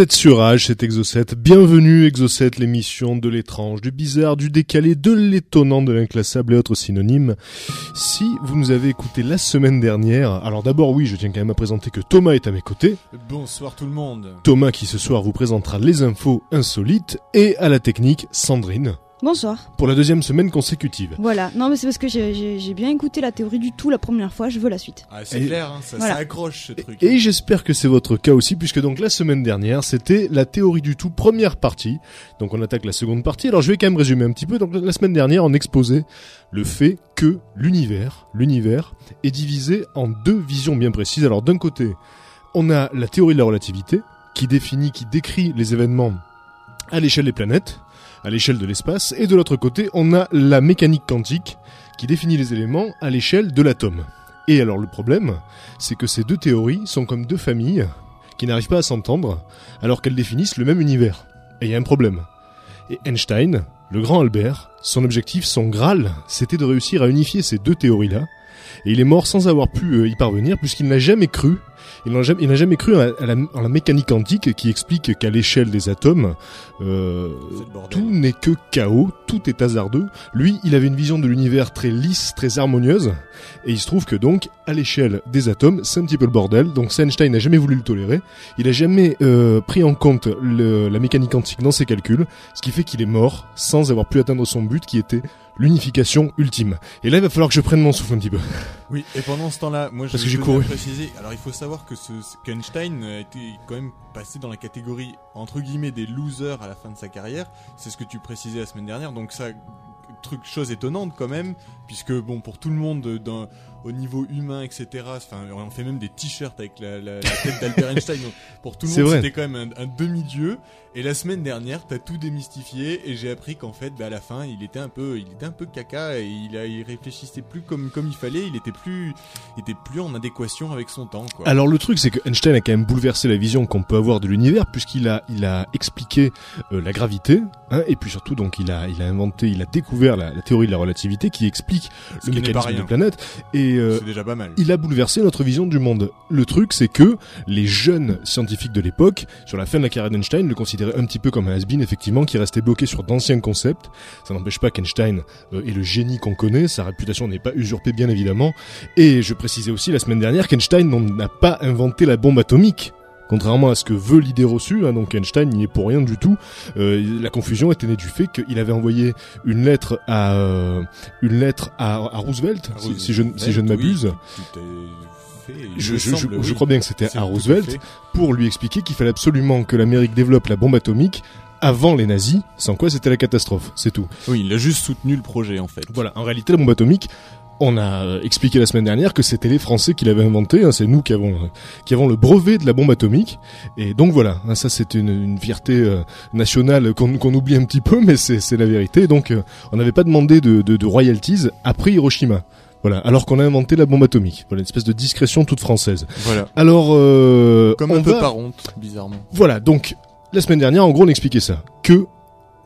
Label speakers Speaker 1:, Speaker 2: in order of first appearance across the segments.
Speaker 1: Vous êtes sur Age, c'est Exocet. Bienvenue Exocet, l'émission de l'étrange, du bizarre, du décalé, de l'étonnant, de l'inclassable et autres synonymes. Si vous nous avez écouté la semaine dernière, alors d'abord oui, je tiens quand même à présenter que Thomas est à mes côtés.
Speaker 2: Bonsoir tout le monde.
Speaker 1: Thomas qui ce soir vous présentera les infos insolites et à la technique Sandrine
Speaker 3: Bonsoir.
Speaker 1: pour la deuxième semaine consécutive.
Speaker 3: Voilà. Non, mais c'est parce que j'ai- bien écouté la théorie du tout la première fois. Je veux la suite.
Speaker 2: Ah, c'est
Speaker 1: Et-
Speaker 2: clair, hein, ça,
Speaker 3: Voilà.
Speaker 2: ça accroche ce truc.
Speaker 1: Et j'espère que c'est votre cas aussi, puisque donc la semaine dernière, c'était la théorie du tout, première partie. Donc on attaque la seconde partie. Alors je vais quand même résumer un petit peu. Donc la semaine dernière, on exposait le fait que l'univers, l'univers, est divisé en deux visions bien précises. Alors d'un côté, on a la théorie de la relativité, qui définit, qui décrit les événements à l'échelle des planètes, à l'échelle de l'espace, et de l'autre côté, on a la mécanique quantique, qui définit les éléments à l'échelle de l'atome. Et alors le problème, c'est que ces deux théories sont comme deux familles qui n'arrivent pas à s'entendre alors qu'elles définissent le même univers. Et il y a un problème. Et Einstein, le grand Albert, son objectif, son Graal, c'était de réussir à unifier ces deux théories-là. Et il est mort sans avoir pu euh, y parvenir puisqu'il n'a jamais cru, il n'a jamais, n'a cru à, la, en la mécanique quantique qui explique qu'à l'échelle des atomes, euh, tout n'est que chaos, tout est hasardeux. Lui, il avait une vision de l'univers très lisse, très harmonieuse, et il se trouve que donc, à l'échelle des atomes, c'est un petit peu le bordel. Donc Einstein n'a jamais voulu le tolérer. Il a jamais euh, pris en compte le- la mécanique quantique dans ses calculs, ce qui fait qu'il est mort sans avoir pu atteindre son but, qui était l'unification ultime. Et là, il va falloir que je prenne mon souffle un petit peu.
Speaker 2: Oui, et pendant ce temps-là, moi je
Speaker 1: Parce que j'ai couru.
Speaker 2: préciser. Alors il faut savoir que ce, ce- qu'Einstein a été quand même passé dans la catégorie entre guillemets des losers à la fin de sa carrière. C'est ce que tu précisais la semaine dernière. Donc ça, truc chose étonnante quand même, puisque bon pour tout le monde euh, dans, au niveau humain, etc. Enfin, on fait même des t-shirts avec la, la- la tête d'Albert Einstein. Donc, pour tout le monde, c'était quand même un, un demi-dieu. Et la semaine dernière, t'as tout démystifié et j'ai appris qu'en fait, bah, à la fin, il était un peu, il était un peu caca et il, a, il réfléchissait plus comme comme il fallait. Il était plus, il était plus en adéquation avec son temps, quoi.
Speaker 1: Alors le truc c'est que Einstein a quand même bouleversé la vision qu'on peut avoir de l'univers puisqu'il a il a expliqué euh, la gravité hein, et puis surtout donc il a il a inventé il a découvert la, la théorie de la relativité qui explique
Speaker 2: Ce
Speaker 1: le
Speaker 2: qui
Speaker 1: mécanisme des planètes et euh,
Speaker 2: déjà pas mal.
Speaker 1: il a bouleversé notre vision du monde. Le truc, c'est que les jeunes scientifiques de l'époque, sur la fin de la carrière d'Einstein, le un petit peu comme un has-been, effectivement, qui restait bloqué sur d'anciens concepts. Ça n'empêche pas qu'Einstein euh, est le génie qu'on connaît, sa réputation n'est pas usurpée, bien évidemment. Et je précisais aussi la semaine dernière qu'Einstein n'a pas inventé la bombe atomique. Contrairement à ce que veut l'idée reçue, hein, donc Einstein n'y est pour rien du tout. Euh, la confusion était née du fait qu'il avait envoyé une lettre à euh, une lettre à, à Roosevelt, si, si je, si je ne m'abuse.
Speaker 2: Fait,
Speaker 1: Je, je, je-
Speaker 2: semble,
Speaker 1: je
Speaker 2: oui.
Speaker 1: crois bien que c'était à Roosevelt pour lui expliquer qu'il fallait absolument que l'Amérique développe la bombe atomique avant les nazis, sans quoi c'était la catastrophe, c'est tout.
Speaker 2: Oui, il a juste soutenu le projet en fait.
Speaker 1: Voilà, en réalité la bombe atomique, on a expliqué la semaine dernière que c'était les Français qui l'avaient inventée, hein, c'est nous qui avons, euh, qui avons le brevet de la bombe atomique, et donc voilà, hein, ça c'est une, une fierté euh, nationale qu'on oublie un petit peu, mais c'est c'est la vérité, donc euh, on n'avait pas demandé de, de, de royalties après Hiroshima. Voilà, alors qu'on a inventé la bombe atomique. Voilà, une espèce de discrétion toute française.
Speaker 2: Voilà.
Speaker 1: Alors, euh,
Speaker 2: Comme
Speaker 1: on
Speaker 2: un peu
Speaker 1: va-
Speaker 2: par honte, bizarrement.
Speaker 1: voilà, donc la semaine dernière, en gros, on expliquait ça. Que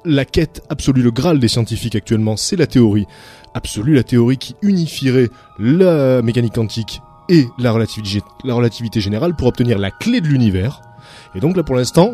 Speaker 1: la quête absolue, le Graal des scientifiques actuellement, c'est la théorie absolue, la théorie qui unifierait la mécanique quantique et la relativité, la relativité générale pour obtenir la clé de l'univers. Et donc là, pour l'instant,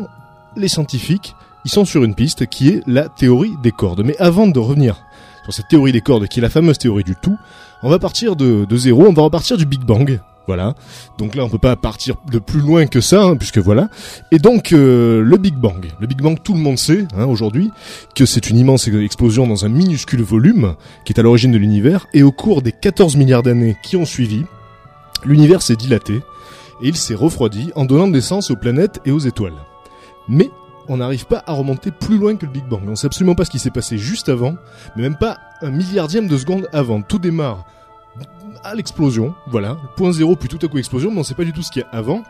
Speaker 1: les scientifiques, ils sont sur une piste qui est la théorie des cordes. Mais avant de revenir sur cette théorie des cordes, qui est la fameuse théorie du tout, on va partir de, de zéro, on va repartir du Big Bang. Voilà. Donc là, on peut pas partir de plus loin que ça, hein, puisque voilà. Et donc euh, le Big Bang. Le Big Bang, tout le monde sait hein, aujourd'hui que c'est une immense explosion dans un minuscule volume qui est à l'origine de l'univers. Et au cours des 14 milliards d'années qui ont suivi, l'univers s'est dilaté et il s'est refroidi en donnant naissance aux planètes et aux étoiles. Mais on n'arrive pas à remonter plus loin que le Big Bang. On sait absolument pas ce qui s'est passé juste avant, mais même pas un milliardième de seconde avant. Tout démarre à l'explosion, voilà, point zéro puis tout à coup explosion, mais on sait pas du tout ce qu'il y a avant.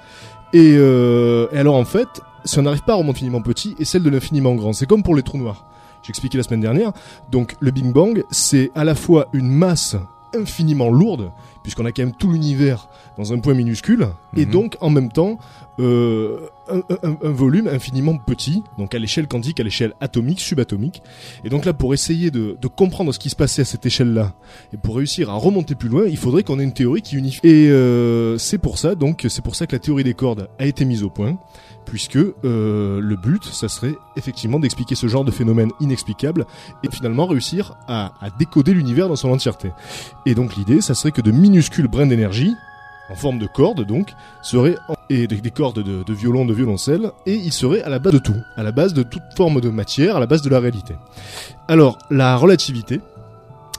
Speaker 1: Et, euh, et alors en fait, si on n'arrive pas à remonter l'infiniment petit et celle de l'infiniment grand, c'est comme pour les trous noirs. J'ai expliqué la semaine dernière. Donc le Big Bang, c'est à la fois une masse infiniment lourde, puisqu'on a quand même tout l'univers dans un point minuscule, et
Speaker 2: Mhm.
Speaker 1: donc en même temps euh, un, un- un volume infiniment petit, donc à l'échelle quantique, à l'échelle atomique, subatomique. Et donc là, pour essayer de, de comprendre ce qui se passait à cette échelle-là, et pour réussir à remonter plus loin, il faudrait qu'on ait une théorie qui unifie. Et euh, c'est pour ça, donc, c'est pour ça que la théorie des cordes a été mise au point, puisque euh, le but, ça serait effectivement d'expliquer ce genre de phénomène inexplicable et finalement réussir à, à décoder l'univers dans son entièreté. Et donc l'idée, ça serait que de minuscules brins d'énergie, en forme de cordes donc, seraient en- et des, des cordes de, de violon, de violoncelle, et ils seraient à la base de tout, à la base de toute forme de matière, à la base de la réalité. Alors, la relativité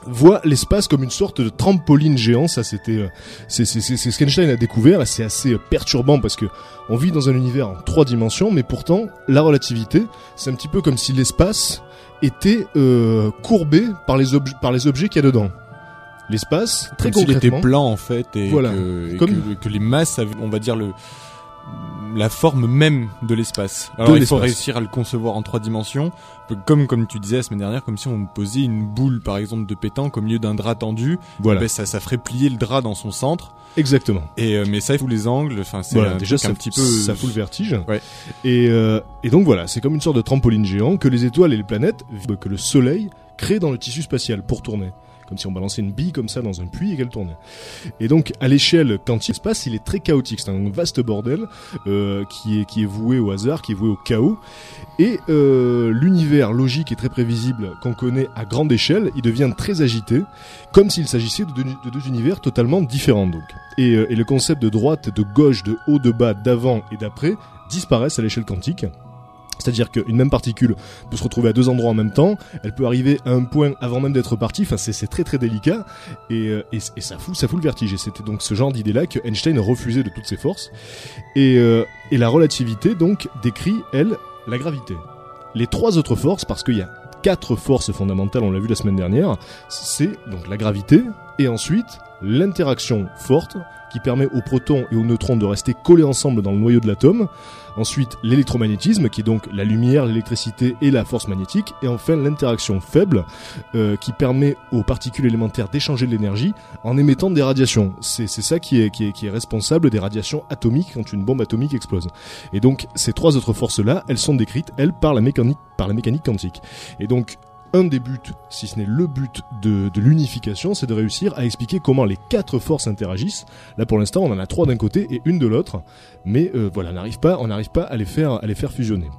Speaker 1: voit l'espace comme une sorte de trampoline géant, ça c'était euh, c'est c'est c'est ce qu'Einstein a découvert c'est assez euh, perturbant parce que on vit dans un univers en trois dimensions mais pourtant la relativité, c'est un petit peu comme si l'espace était euh, courbé par les objets par les objets qu'il y a dedans. L'espace, très
Speaker 2: Comme était plat en fait et,
Speaker 1: Voilà.
Speaker 2: que, et
Speaker 1: Comme-
Speaker 2: que, que les masses avaient, on va dire le la forme même de l'espace. Alors il faut réussir à le concevoir en trois dimensions, comme comme tu disais la semaine dernière, comme si on posait une boule par exemple de pétanque au milieu d'un drap tendu,
Speaker 1: voilà,
Speaker 2: ben, ça ça ferait plier le drap dans son centre.
Speaker 1: exactement.
Speaker 2: Et euh, mais ça faut les angles, enfin c'est
Speaker 1: Voilà, déjà ça,
Speaker 2: un petit peu
Speaker 1: ça fout le vertige.
Speaker 2: Ouais.
Speaker 1: Et, euh, et donc voilà, c'est comme une sorte de trampoline géant que les étoiles et les planètes, que le Soleil crée dans le tissu spatial pour tourner. Comme si on balançait une bille comme ça dans un puits et qu'elle tournait. Et donc à l'échelle quantique, l'espace il est très chaotique. C'est un vaste bordel euh, qui est qui est voué au hasard, qui est voué au chaos. Et euh, l'univers logique et très prévisible qu'on connaît à grande échelle, il devient très agité, comme s'il s'agissait de deux, de deux univers totalement différents donc. Et, euh, et le concept de droite, de gauche, de haut, de bas, d'avant et d'après disparaissent à l'échelle quantique. C'est-à-dire qu'une même particule peut se retrouver à deux endroits en même temps, elle peut arriver à un point avant même d'être partie, enfin c'est très très délicat, et, euh, et ça, fout, ça fout le vertige. Et c'était donc ce genre d'idée-là que Einstein refusait de toutes ses forces. Et, euh, et la relativité donc décrit, elle, la gravité. Les trois autres forces, parce qu'il y a quatre forces fondamentales, on l'a vu la semaine dernière, c'est donc la gravité, et ensuite l'interaction forte qui permet aux protons et aux neutrons de rester collés ensemble dans le noyau de l'atome. Ensuite, l'électromagnétisme, qui est donc la lumière, l'électricité et la force magnétique. Et enfin, l'interaction faible, euh, qui permet aux particules élémentaires d'échanger de l'énergie en émettant des radiations. C'est ça qui est, qui, est, qui est responsable des radiations atomiques quand une bombe atomique explose. Et donc, ces trois autres forces-là, elles sont décrites, elles, par la mécanique, par la mécanique quantique. Et donc, un des buts, si ce n'est le but de, l'unification, c'est de réussir à expliquer comment les quatre forces interagissent. Là, pour l'instant, on en a trois d'un côté et une de l'autre, mais euh, voilà, on n'arrive pas, on n'arrive pas à les faire, à les faire fusionner.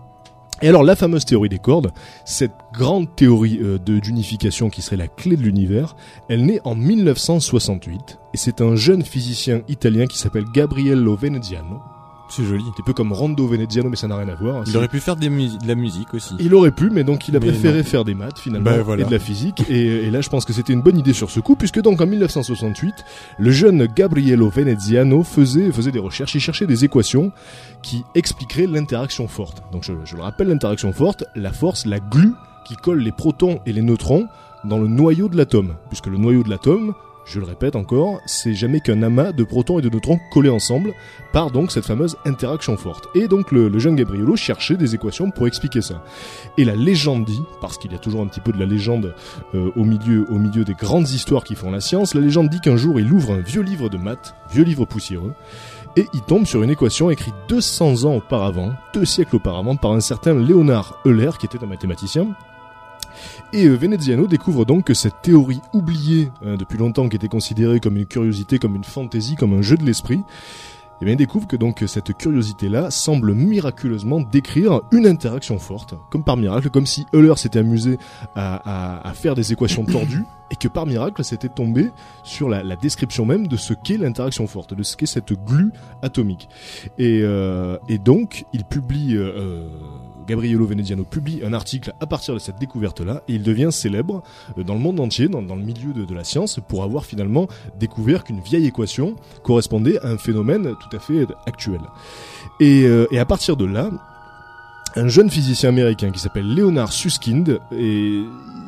Speaker 1: Et alors, la fameuse théorie des cordes, cette grande théorie euh, d'unification qui serait la clé de l'univers, elle naît en 1968 et c'est un jeune physicien italien qui s'appelle Gabriello Veneziano.
Speaker 2: C'est joli.
Speaker 1: C'est un peu comme Rondo Veneziano, mais ça n'a rien à voir. hein.
Speaker 2: Il aurait pu faire des de la musique aussi.
Speaker 1: il aurait pu, mais donc il a
Speaker 2: Mais
Speaker 1: préféré
Speaker 2: non.
Speaker 1: faire des maths finalement
Speaker 2: Bah, voilà.
Speaker 1: et de la physique. Et, et là, je pense que c'était une bonne idée sur ce coup, puisque donc en 1968, le jeune Gabriello Veneziano faisait faisait des recherches. Il cherchait des équations qui expliqueraient l'interaction forte. Donc je, je le rappelle, l'interaction forte, la force, la glue qui colle les protons et les neutrons dans le noyau de l'atome, puisque le noyau de l'atome je le répète encore, c'est jamais qu'un amas de protons et de neutrons collés ensemble par donc cette fameuse interaction forte. Et donc le, le jeune Gabriello cherchait des équations pour expliquer ça. Et la légende dit, parce qu'il y a toujours un petit peu de la légende euh, au milieu au milieu des grandes histoires qui font la science, la légende dit qu'un jour il ouvre un vieux livre de maths, vieux livre poussiéreux, et il tombe sur une équation écrite 200 ans auparavant, deux siècles auparavant, par un certain Léonard Euler, qui était un mathématicien, et euh, Veneziano découvre donc que cette théorie oubliée hein, depuis longtemps, qui était considérée comme une curiosité, comme une fantaisie, comme un jeu de l'esprit, eh bien, il découvre que donc cette curiosité-là semble miraculeusement décrire une interaction forte, comme par miracle, comme si Euler s'était amusé à, à- à faire des équations tordues, et que par miracle, c'était tombé sur la, la description même de ce qu'est l'interaction forte, de ce qu'est cette glue atomique. Et, euh, et donc, il publie, euh, euh, Gabriello Veneziano publie un article à partir de cette découverte-là, et il devient célèbre euh, dans le monde entier, dans, le milieu de, la science, pour avoir finalement découvert qu'une vieille équation correspondait à un phénomène tout à fait actuel. Et, euh, et à partir de là, un jeune physicien américain qui s'appelle Leonard Susskind et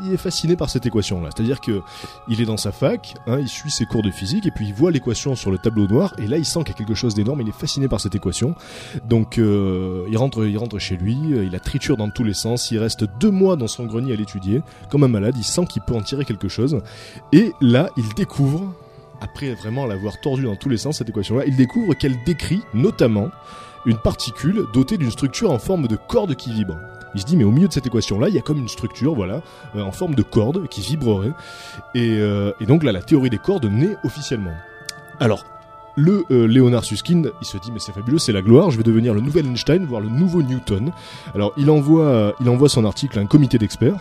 Speaker 1: il est fasciné par cette équation là. C'est-à-dire que il est dans sa fac, hein, il suit ses cours de physique et puis il voit l'équation sur le tableau noir et là il sent qu'il y a quelque chose d'énorme. Il est fasciné par cette équation. Donc euh, il rentre, il rentre chez lui, euh, il la triture dans tous les sens. Il reste deux mois dans son grenier à l'étudier, comme un malade. Il sent qu'il peut en tirer quelque chose et là il découvre après vraiment l'avoir tordue dans tous les sens cette équation là, il découvre qu'elle décrit notamment une particule dotée d'une structure en forme de corde qui vibre. Il se dit mais au milieu de cette équation là, il y a comme une structure voilà euh, en forme de corde qui vibrerait et, euh, et donc là la théorie des cordes naît officiellement. Alors le euh, Léonard Susskind, il se dit mais c'est fabuleux, c'est la gloire, je vais devenir le nouvel Einstein, voire le nouveau Newton. Alors il envoie, il envoie son article à un comité d'experts.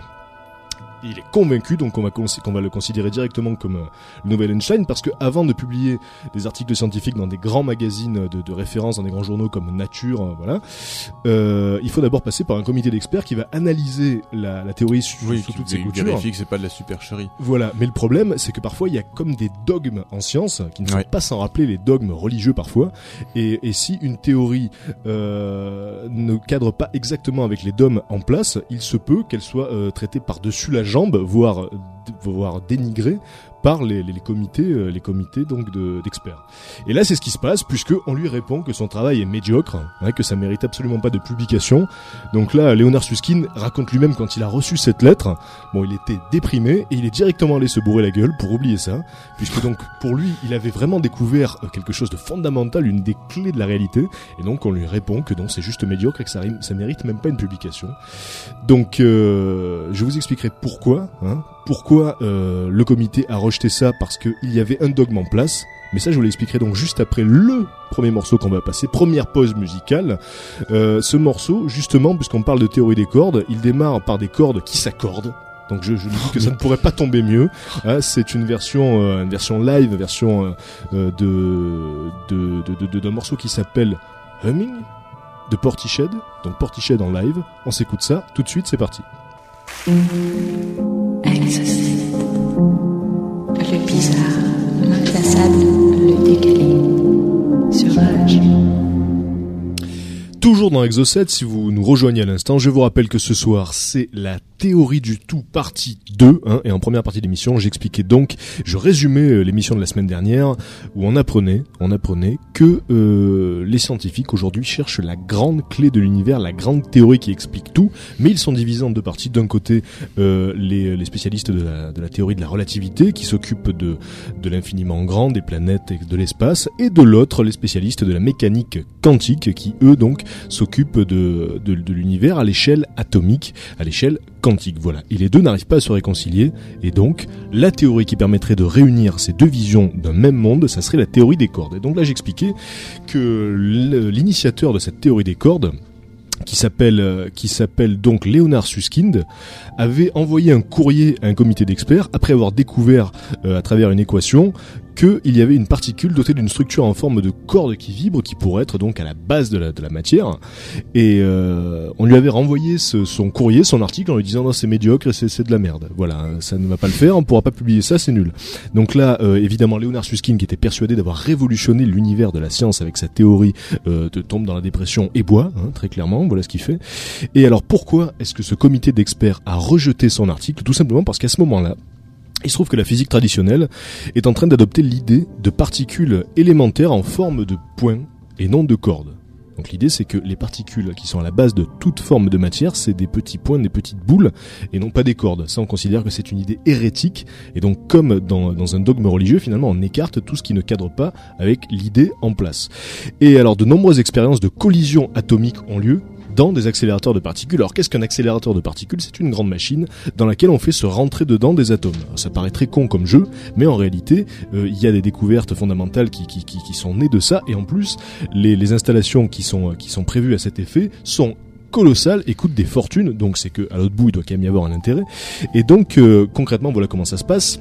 Speaker 1: Il est convaincu, donc on va, qu'on va le considérer directement comme euh, le nouvel Einstein, parce que avant de publier des articles scientifiques dans des grands magazines de, de référence, dans des grands journaux comme Nature, euh, voilà, euh, il faut d'abord passer par un comité d'experts qui va analyser la, la théorie sous,
Speaker 2: Oui,
Speaker 1: sous toutes ses coutures.
Speaker 2: que c'est pas de la supercherie.
Speaker 1: Voilà, mais le problème, c'est que parfois il y a comme des dogmes en science qui ne sont
Speaker 2: Ouais.
Speaker 1: pas sans rappeler les dogmes religieux parfois. Et, et si une théorie euh, ne cadre pas exactement avec les dogmes en place, il se peut qu'elle soit euh, traitée par-dessus la jambe, voire, voire dénigrée par les, les, les comités, euh, les comités donc de- d'experts. Et là, c'est ce qui se passe puisque on lui répond que son travail est médiocre, hein, que ça mérite absolument pas de publication. Donc là, Léonard Susskind raconte lui-même quand il a reçu cette lettre, bon, il était déprimé et il est directement allé se bourrer la gueule pour oublier ça, puisque donc pour lui, il avait vraiment découvert euh, quelque chose de fondamental, une des clés de la réalité, et donc on lui répond que non, c'est juste médiocre et que ça, ça mérite même pas une publication. Donc, euh, je vous expliquerai pourquoi, hein, pourquoi euh, le comité a rejeté ça, parce qu'il y avait un dogme en place. Mais ça, je vous l'expliquerai donc juste après le premier morceau qu'on va passer, première pause musicale. Euh, ce morceau, justement, puisqu'on parle de théorie des cordes, il démarre par des cordes qui s'accordent. Donc je, je dis que ça ne pourrait pas tomber mieux. Hein, c'est une version, euh, une version live, une version euh, euh, de de de- de- de- d'un morceau qui s'appelle Humming de Portiched. Donc Portiched en live. On s'écoute ça tout de suite. C'est parti.
Speaker 4: Exocet. Le bizarre, l'inclassable, le décalé. Sur Rage.
Speaker 1: Toujours dans Exocet, si vous nous rejoignez à l'instant, je vous rappelle que ce soir, c'est la théorie du tout partie 2, hein, et en première partie de l'émission, j'expliquais donc, je résumais euh, l'émission de la semaine dernière, où on apprenait, on apprenait que euh, les scientifiques aujourd'hui cherchent la grande clé de l'univers, la grande théorie qui explique tout, mais ils sont divisés en deux parties. D'un côté, euh, les, les spécialistes de la, de la théorie de la relativité, qui s'occupent de, de l'infiniment grand, des planètes et de l'espace, et de l'autre, les spécialistes de la mécanique quantique, qui eux donc s'occupent de, de, de l'univers à l'échelle atomique, à l'échelle quantique. Voilà. Et les deux n'arrivent pas à se réconcilier, et donc la théorie qui permettrait de réunir ces deux visions d'un même monde, ça serait la théorie des cordes. Et donc là j'expliquais que l'initiateur de cette théorie des cordes, qui s'appelle euh, donc Léonard Susskind avait envoyé un courrier à un comité d'experts après avoir découvert euh, à travers une équation qu'il y avait une particule dotée d'une structure en forme de corde qui vibre qui pourrait être donc à la base de la, de la matière. Et euh, on lui avait renvoyé ce- son courrier son article en lui disant non c'est médiocre et c'est de la merde. Voilà ça ne va pas le faire on pourra pas publier ça c'est nul. Donc là euh, évidemment Léonard Susskind qui était persuadé d'avoir révolutionné l'univers de la science avec sa théorie euh, de tombe dans la dépression et boit hein, très clairement voilà ce qu'il fait. Et alors pourquoi est-ce que ce comité d'experts a rejeté son article? Tout simplement parce qu'à ce moment-là, il se trouve que la physique traditionnelle est en train d'adopter l'idée de particules élémentaires en forme de points et non de cordes. Donc l'idée c'est que les particules qui sont à la base de toute forme de matière, c'est des petits points, des petites boules, et non pas des cordes. Ça on considère que c'est une idée hérétique, et donc comme dans, un dogme religieux, finalement on écarte tout ce qui ne cadre pas avec l'idée en place. Et alors de nombreuses expériences de collision atomique ont lieu dans des accélérateurs de particules. Alors qu'est-ce qu'un accélérateur de particules? C'est une grande machine dans laquelle on fait se rentrer dedans des atomes. Ça paraît très con comme jeu, mais en réalité, euh, il y a des découvertes fondamentales qui, sont nées de ça, et en plus, les, installations qui sont, qui sont prévues à cet effet sont colossales et coûtent des fortunes, donc c'est que à l'autre bout il doit quand même y avoir un intérêt. Et donc euh, concrètement voilà comment ça se passe.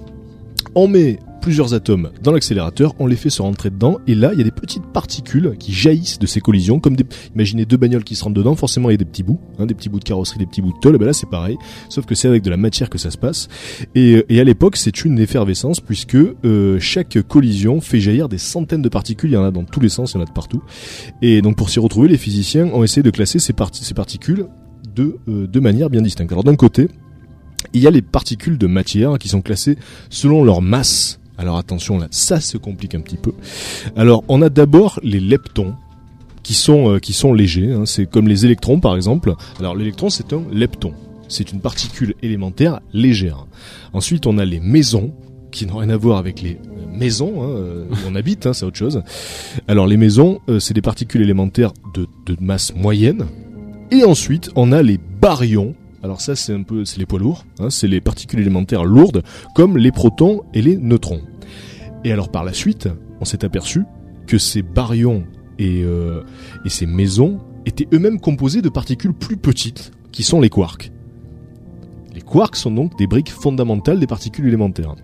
Speaker 1: On met plusieurs atomes dans l'accélérateur, on les fait se rentrer dedans, et là, il y a des petites particules qui jaillissent de ces collisions, comme des, imaginez deux bagnoles qui se rentrent dedans, forcément il y a des petits bouts, hein, des petits bouts de carrosserie, des petits bouts de tôle, ben là c'est pareil, sauf que c'est avec de la matière que ça se passe, et, et à l'époque c'est une effervescence, puisque euh, chaque collision fait jaillir des centaines de particules, il y en a dans tous les sens, il y en a de partout, et donc pour s'y retrouver, les physiciens ont essayé de classer ces, ces particules de, euh, de manière bien distincte. Alors d'un côté, il y a les particules de matière qui sont classées selon leur masse. Alors attention là, ça se complique un petit peu. Alors on a d'abord les leptons qui sont euh, qui sont légers. hein. C'est comme les électrons par exemple. Alors l'électron c'est un lepton. C'est une particule élémentaire légère. Ensuite on a les mésons qui n'ont rien à voir avec les maisons hein, euh, où on habite, hein, c'est autre chose. Alors les maisons, euh, c'est des particules élémentaires de, de masse moyenne. Et ensuite, on a les baryons. Alors ça, c'est un peu, c'est les poids lourds. Hein, c'est les particules élémentaires lourdes, comme les protons et les neutrons. Et alors par la suite, on s'est aperçu que ces baryons et, euh, et ces maisons étaient eux-mêmes composés de particules plus petites, qui sont les quarks. Les quarks sont donc des briques fondamentales des particules élémentaires.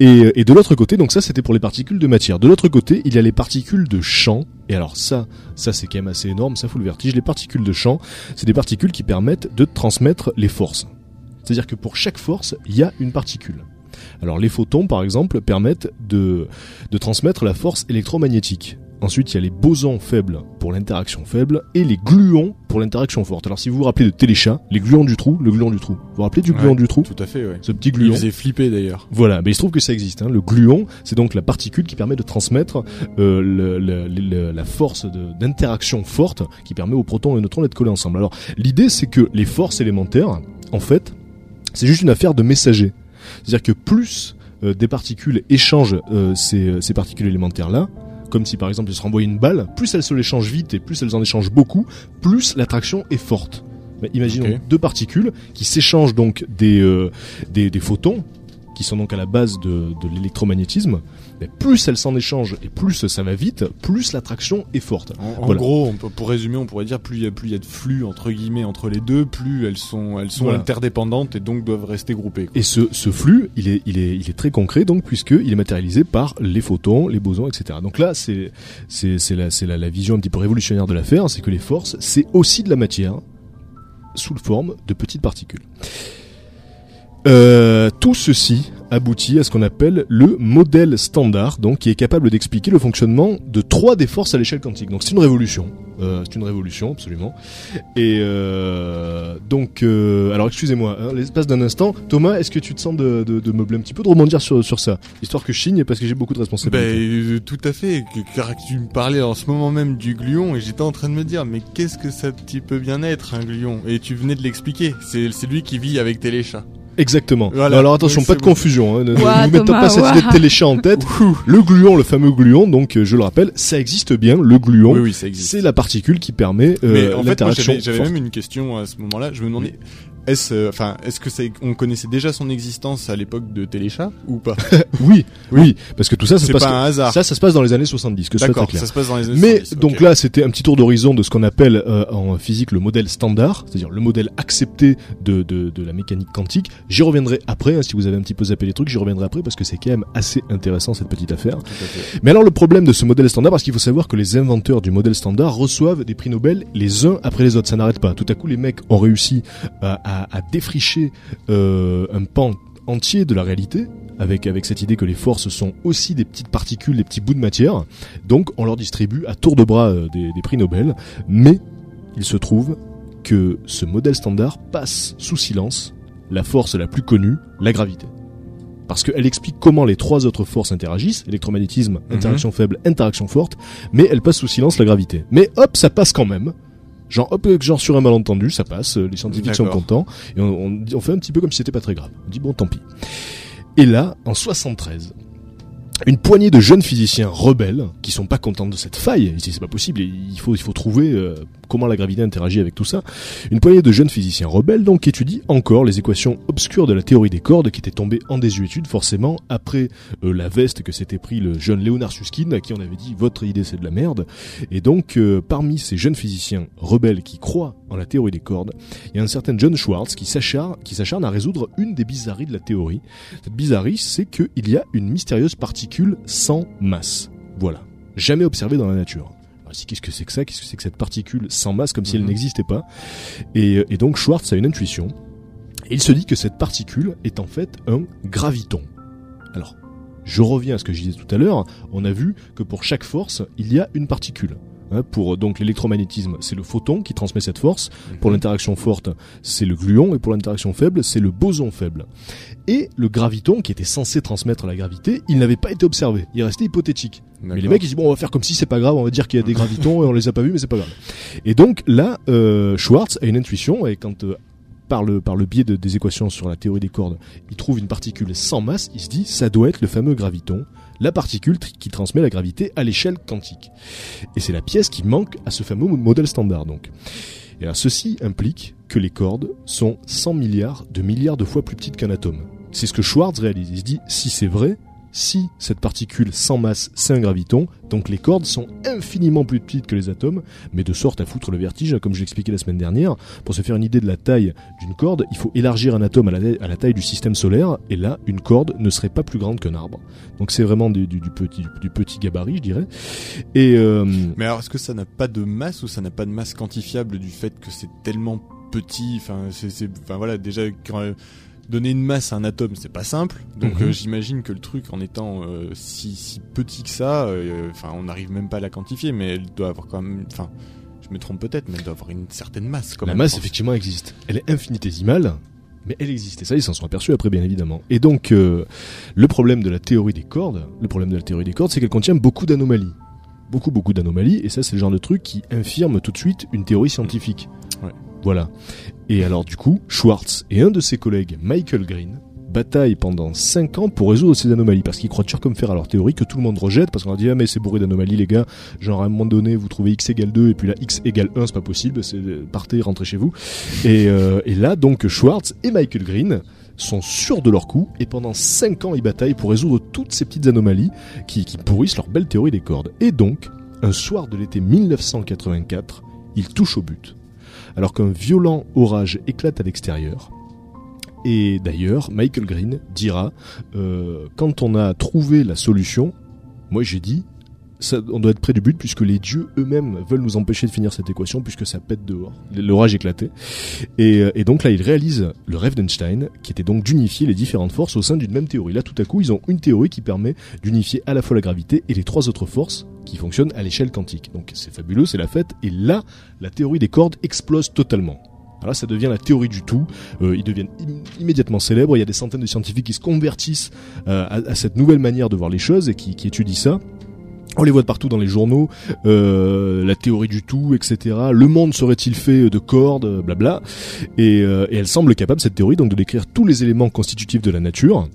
Speaker 1: Et, et de l'autre côté, donc ça c'était pour les particules de matière. De l'autre côté, il y a les particules de champ. Et alors ça, ça c'est quand même assez énorme, ça fout le vertige. Les particules de champ, c'est des particules qui permettent de transmettre les forces. C'est-à-dire que pour chaque force, il y a une particule. Alors les photons, par exemple, permettent de, de transmettre la force électromagnétique. Ensuite, il y a les bosons faibles pour l'interaction faible et les gluons pour l'interaction forte. Alors si vous vous rappelez de Téléchat, les gluons du trou, le gluon du trou. Vous vous rappelez du gluon
Speaker 2: Ouais,
Speaker 1: du trou
Speaker 2: Tout à fait, ouais.
Speaker 1: Ce petit
Speaker 2: Il
Speaker 1: gluon.
Speaker 2: faisait flipper d'ailleurs.
Speaker 1: Voilà, mais il se trouve que ça existe. Hein. Le gluon, c'est donc la particule qui permet de transmettre euh, le- le- le- la force d'interaction forte qui permet aux protons et aux neutrons d'être collés ensemble. Alors, l'idée, c'est que les forces élémentaires, en fait, c'est juste une affaire de messager. C'est-à-dire que plus euh, des particules échangent euh, ces, ces particules élémentaires-là, comme si par exemple ils se renvoyaient une balle, plus elles se l'échangent vite et plus elles en échangent beaucoup, plus l'attraction est forte. Mais imaginons deux particules qui s'échangent donc des, euh, des, des photons, qui sont donc à la base de, de l'électromagnétisme. Plus elles s'en échangent et plus ça va vite, plus l'attraction est forte.
Speaker 2: En, en
Speaker 1: Voilà.
Speaker 2: gros, on peut, pour résumer, on pourrait dire plus il y a plus il y a de flux entre guillemets entre les deux, plus elles sont elles sont
Speaker 1: Voilà.
Speaker 2: interdépendantes et donc doivent rester groupées. quoi.
Speaker 1: Et ce, ce flux, il est, il, est, il est très concret, donc, puisqu'il est matérialisé par les photons, les bosons, etc. Donc là, c'est, c'est, c'est, la, c'est la, la vision un petit peu révolutionnaire de l'affaire, c'est que les forces, c'est aussi de la matière, sous forme de petites particules. Euh, tout ceci aboutit à ce qu'on appelle le modèle standard, donc qui est capable d'expliquer le fonctionnement de trois des forces à l'échelle quantique. Donc c'est une révolution, euh, c'est une révolution absolument. Et euh, donc, euh, alors excusez-moi, hein, l'espace d'un instant, Thomas, est-ce que tu te sens de, de, de meubler un petit peu, de rebondir sur, sur ça, histoire que je chigne parce que j'ai beaucoup de responsabilités.
Speaker 2: euh, tout à fait, car tu me parlais en ce moment même du gluon et j'étais en train de me dire mais qu'est-ce que ça peut bien être un gluon? Et tu venais de l'expliquer, c'est c'est lui qui vit avec Téléchat.
Speaker 1: Exactement.
Speaker 2: Voilà.
Speaker 1: Non, alors attention, pas de
Speaker 2: bon.
Speaker 1: confusion. Hein, ne ne
Speaker 3: Ouah,
Speaker 1: nous mettons
Speaker 3: Thomas,
Speaker 1: pas cette
Speaker 3: ouah.
Speaker 1: idée de téléchat en tête. Le gluon, le fameux gluon, donc euh, je le rappelle, ça existe bien. Le gluon,
Speaker 2: Oui oui, ça existe.
Speaker 1: c'est la particule qui permet euh,
Speaker 2: Mais en fait, moi,
Speaker 1: l'interaction.
Speaker 2: j'avais même une question à ce moment-là. Je me demandais, est-ce, euh, enfin, est-ce que ça, on connaissait déjà son existence à l'époque de Téléchat ou pas?
Speaker 1: Oui, oui, parce que tout ça, ça se
Speaker 2: C'est
Speaker 1: passe.
Speaker 2: pas un hasard.
Speaker 1: Ça, ça se passe dans les années 70, que ce soit très
Speaker 2: D'accord,
Speaker 1: clair.
Speaker 2: ça se passe dans les années
Speaker 1: Mais
Speaker 2: 70,
Speaker 1: donc là, c'était un petit tour d'horizon de ce qu'on appelle euh, en physique le modèle standard, c'est-à-dire le modèle accepté de, de, de la mécanique quantique. J'y reviendrai après, hein, si vous avez un petit peu zappé les trucs, j'y reviendrai après parce que c'est quand même assez intéressant cette petite affaire. Mais alors le problème de ce modèle standard, parce qu'il faut savoir que les inventeurs du modèle standard reçoivent des prix Nobel les uns après les autres, ça n'arrête pas. Tout à coup, les mecs ont réussi à, à- à défricher euh, un pan entier de la réalité. Avec, avec cette idée que les forces sont aussi des petites particules, des petits bouts de matière. Donc on leur distribue à tour de bras euh, des, des prix Nobel. Mais il se trouve que ce modèle standard passe sous silence la force la plus connue, la gravité. Parce qu'elle explique comment les trois autres forces interagissent, électromagnétisme, interaction faible, interaction forte, mais elle passe sous silence la gravité. Mais hop, ça passe quand même. Genre, hop, euh, genre sur un malentendu, ça passe, euh, les scientifiques sont contents, et on, on, on fait un petit peu comme si c'était pas très grave. On dit bon, tant pis. Et là, en 73, une poignée de jeunes physiciens rebelles qui sont pas contents de cette faille, ils disent c'est pas possible, il faut il faut trouver euh, comment la gravité interagit avec tout ça. Une poignée de jeunes physiciens rebelles donc étudient encore les équations obscures de la théorie des cordes qui étaient tombées en désuétude forcément après euh, la veste que s'était pris le jeune Léonard Susskind à qui on avait dit votre idée c'est de la merde. Et donc euh, parmi ces jeunes physiciens rebelles qui croient en la théorie des cordes, il y a un certain John Schwartz qui s'acharne qui s'acharne à résoudre une des bizarreries de la théorie. Cette bizarrerie, c'est qu'il y a une mystérieuse particule sans masse. Voilà. Jamais observée dans la nature. Qu'est-ce que c'est que ça? Qu'est-ce que c'est que cette particule sans masse, comme si elle
Speaker 2: Mhm.
Speaker 1: n'existait pas? Et, et donc Schwartz a une intuition. Et il se dit que cette particule est en fait un graviton. Alors, je reviens à ce que je disais tout à l'heure. On a vu que pour chaque force, il y a une particule. Hein, pour donc l'électromagnétisme, c'est le photon qui transmet cette force. Pour l'interaction forte, c'est le gluon. Et pour l'interaction faible, c'est le boson faible. Et le graviton, qui était censé transmettre la gravité, il n'avait pas été observé. Il restait hypothétique. Mais les mecs ils disent bon on va faire comme si c'est pas grave, on va dire qu'il y a des gravitons et on les a pas vus mais c'est pas grave. Et donc là euh, Schwartz a une intuition et quand euh, par le, par le biais de, des équations sur la théorie des cordes, il trouve une particule sans masse, il se dit ça doit être le fameux graviton, la particule qui transmet la gravité à l'échelle quantique. Et c'est la pièce qui manque à ce fameux modèle standard donc. Et ceci implique que les cordes sont 100 milliards de milliards de fois plus petites qu'un atome. C'est ce que Schwartz réalise. Il se dit, si c'est vrai, si cette particule sans masse, c'est un graviton, donc les cordes sont infiniment plus petites que les atomes, mais de sorte à foutre le vertige, comme je l'expliquais la semaine dernière. Pour se faire une idée de la taille d'une corde, il faut élargir un atome à la, taille- du système solaire, et là, une corde ne serait pas plus grande qu'un arbre. Donc c'est vraiment du, petit, du petit gabarit, je dirais. Et euh,
Speaker 2: Mais alors, est-ce que ça n'a pas de masse ou ça n'a pas de masse quantifiable du fait que c'est tellement petit? Enfin, c'est, enfin voilà, déjà quand, donner une masse à un atome, c'est pas simple. Donc,
Speaker 1: Mhm.
Speaker 2: euh, j'imagine que le truc, en étant euh, si, si petit que ça, euh, enfin, on n'arrive même pas à la quantifier, mais elle doit avoir quand même, enfin, je me trompe peut-être, mais elle doit avoir une certaine masse. Quand
Speaker 1: la
Speaker 2: même,
Speaker 1: masse, effectivement, existe. Elle est infinitésimale, mais elle existe. Et ça, ils s'en sont aperçus après, bien évidemment. Et donc, le problème de la théorie des cordes, le problème de la théorie des cordes, c'est qu'elle contient beaucoup d'anomalies. Beaucoup, beaucoup d'anomalies. Et ça, c'est le genre de truc qui infirme tout de suite une théorie scientifique.
Speaker 2: Ouais.
Speaker 1: Voilà. Et alors, du coup, Schwartz et un de ses collègues, Michael Green, bataillent pendant 5 ans pour résoudre ces anomalies parce qu'ils croient dur comme fer à leur théorie que tout le monde rejette parce qu'on leur dit ah mais c'est bourré d'anomalies les gars. Genre à un moment donné vous trouvez x égale 2 et puis là x égale 1 c'est pas possible c'est partez rentrez chez vous. Et, euh, et là donc Schwartz et Michael Green sont sûrs de leur coup et pendant 5 ans ils bataillent pour résoudre toutes ces petites anomalies qui pourrissent leur belle théorie des cordes. Et donc un soir de l'été 1984 ils touchent au but alors qu'un violent orage éclate à l'extérieur. Et d'ailleurs, Michael Green dira, euh, quand on a trouvé la solution, moi j'ai dit, on doit être près du but puisque les dieux eux-mêmes veulent nous empêcher de finir cette équation puisque ça pète dehors. L'orage éclatait. Et, euh, et donc là, il réalise le rêve d'Einstein, qui était donc d'unifier les différentes forces au sein d'une même théorie. Là, tout à coup, ils ont une théorie qui permet d'unifier à la fois la gravité et les trois autres forces qui fonctionnent à l'échelle quantique. Donc c'est fabuleux, c'est la fête. Et là, la théorie des cordes explose totalement. Là, ça devient la théorie du tout. Euh, ils deviennent im- immédiatement célèbres. Il y a des centaines de scientifiques qui se convertissent euh, à, cette nouvelle manière de voir les choses et qui étudient ça. On les voit de partout dans les journaux, euh, la théorie du tout, etc. Le monde serait-il fait de cordes, blabla. Et, euh, et elle semble capable, cette théorie, donc de décrire tous les éléments constitutifs de la nature.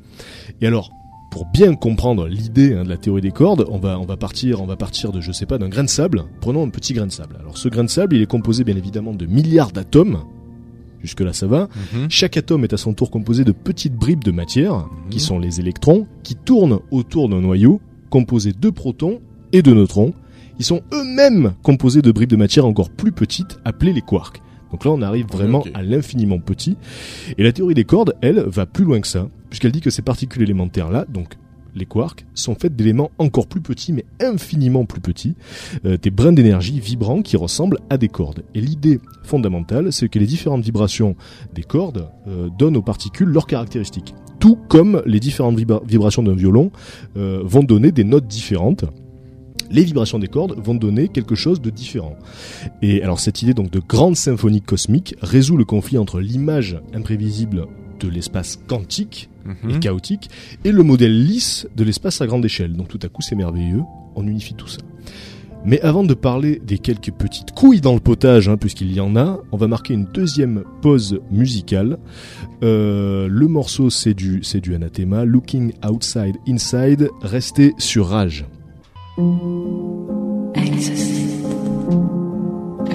Speaker 1: Et alors, pour bien comprendre l'idée hein, de la théorie des cordes, on va on va partir on va partir de je sais pas d'un grain de sable. Prenons un petit grain de sable. Alors ce grain de sable, il est composé bien évidemment de milliards d'atomes. Jusque là ça va.
Speaker 2: Mhm.
Speaker 1: Chaque atome est à son tour composé de petites bribes de matière,
Speaker 2: Mhm.
Speaker 1: qui sont les électrons, qui tournent autour d'un noyau composé de protons et de neutrons. Ils sont eux-mêmes composés de bribes de matière encore plus petites, appelées les quarks. Donc là, on arrive vraiment à l'infiniment petit. Et la théorie des cordes, elle, va plus loin que ça, puisqu'elle dit que ces particules élémentaires-là, donc les quarks, sont faites d'éléments encore plus petits, mais infiniment plus petits, euh, des brins d'énergie vibrants qui ressemblent à des cordes. Et l'idée fondamentale, c'est que les différentes vibrations des cordes euh, donnent aux particules leurs caractéristiques. Tout comme les différentes vibra- vibrations d'un violon euh, vont donner des notes différentes. Les vibrations des cordes vont donner quelque chose de différent. Et alors cette idée donc de grande symphonie cosmique résout le conflit entre l'image imprévisible de l'espace quantique et
Speaker 2: Mhm.
Speaker 1: chaotique et le modèle lisse de l'espace à grande échelle. Donc tout à coup c'est merveilleux, on unifie tout ça. Mais avant de parler des quelques petites couilles dans le potage, hein, puisqu'il y en a, on va marquer une deuxième pause musicale. Euh, le morceau c'est du c'est du Anathema, Looking Outside Inside, restez sur Rage.
Speaker 4: Exocet.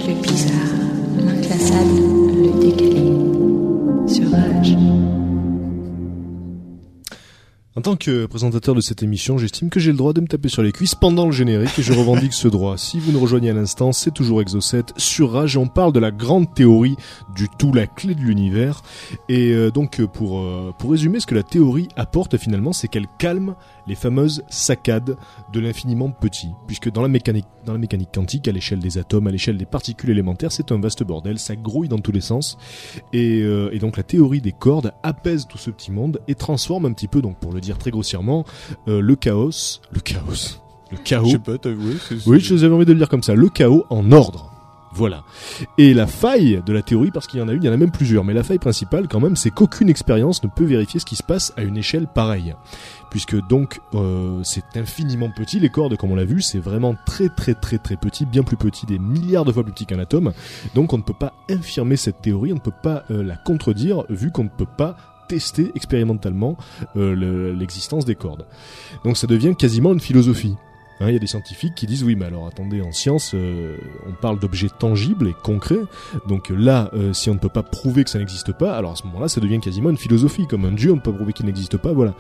Speaker 4: Le bizarre, l'inclassable, le décalé. Sur Rage.
Speaker 1: En tant que présentateur de cette émission, j'estime que j'ai le droit de me taper sur les cuisses pendant le générique et je revendique ce droit. Si vous nous rejoignez à l'instant, c'est toujours Exocet sur Rage on parle de la grande théorie du tout, la clé de l'univers. Et euh, donc euh, pour, euh, pour résumer, ce que la théorie apporte finalement, c'est qu'elle calme les fameuses saccades de l'infiniment petit. Puisque dans la mécanique, dans la mécanique quantique, à l'échelle des atomes, à l'échelle des particules élémentaires, c'est un vaste bordel, ça grouille dans tous les sens. Et, euh, et donc la théorie des cordes apaise tout ce petit monde et transforme un petit peu, donc pour le dire très grossièrement, euh, le chaos, le chaos, le chaos.
Speaker 2: Je sais pas, t'as- oui,
Speaker 1: je vous avais envie de le dire comme ça, le chaos en ordre. Voilà. Et la faille de la théorie, parce qu'il y en a une, il y en a même plusieurs, mais la faille principale quand même, c'est qu'aucune expérience ne peut vérifier ce qui se passe à une échelle pareille. Puisque donc euh, c'est infiniment petit, les cordes comme on l'a vu, c'est vraiment très très très très petit, bien plus petit, des milliards de fois plus petit qu'un atome. Donc on ne peut pas infirmer cette théorie, on ne peut pas euh, la contredire, vu qu'on ne peut pas tester expérimentalement euh, le- l'existence des cordes. Donc ça devient quasiment une philosophie. Hein, Il y a des scientifiques qui disent oui, mais alors attendez, en science, euh, on parle d'objets tangibles et concrets. Donc là, euh, si on ne peut pas prouver que ça n'existe pas, alors à ce moment-là, ça devient quasiment une philosophie. Comme un dieu, on ne peut pas prouver qu'il n'existe pas, voilà.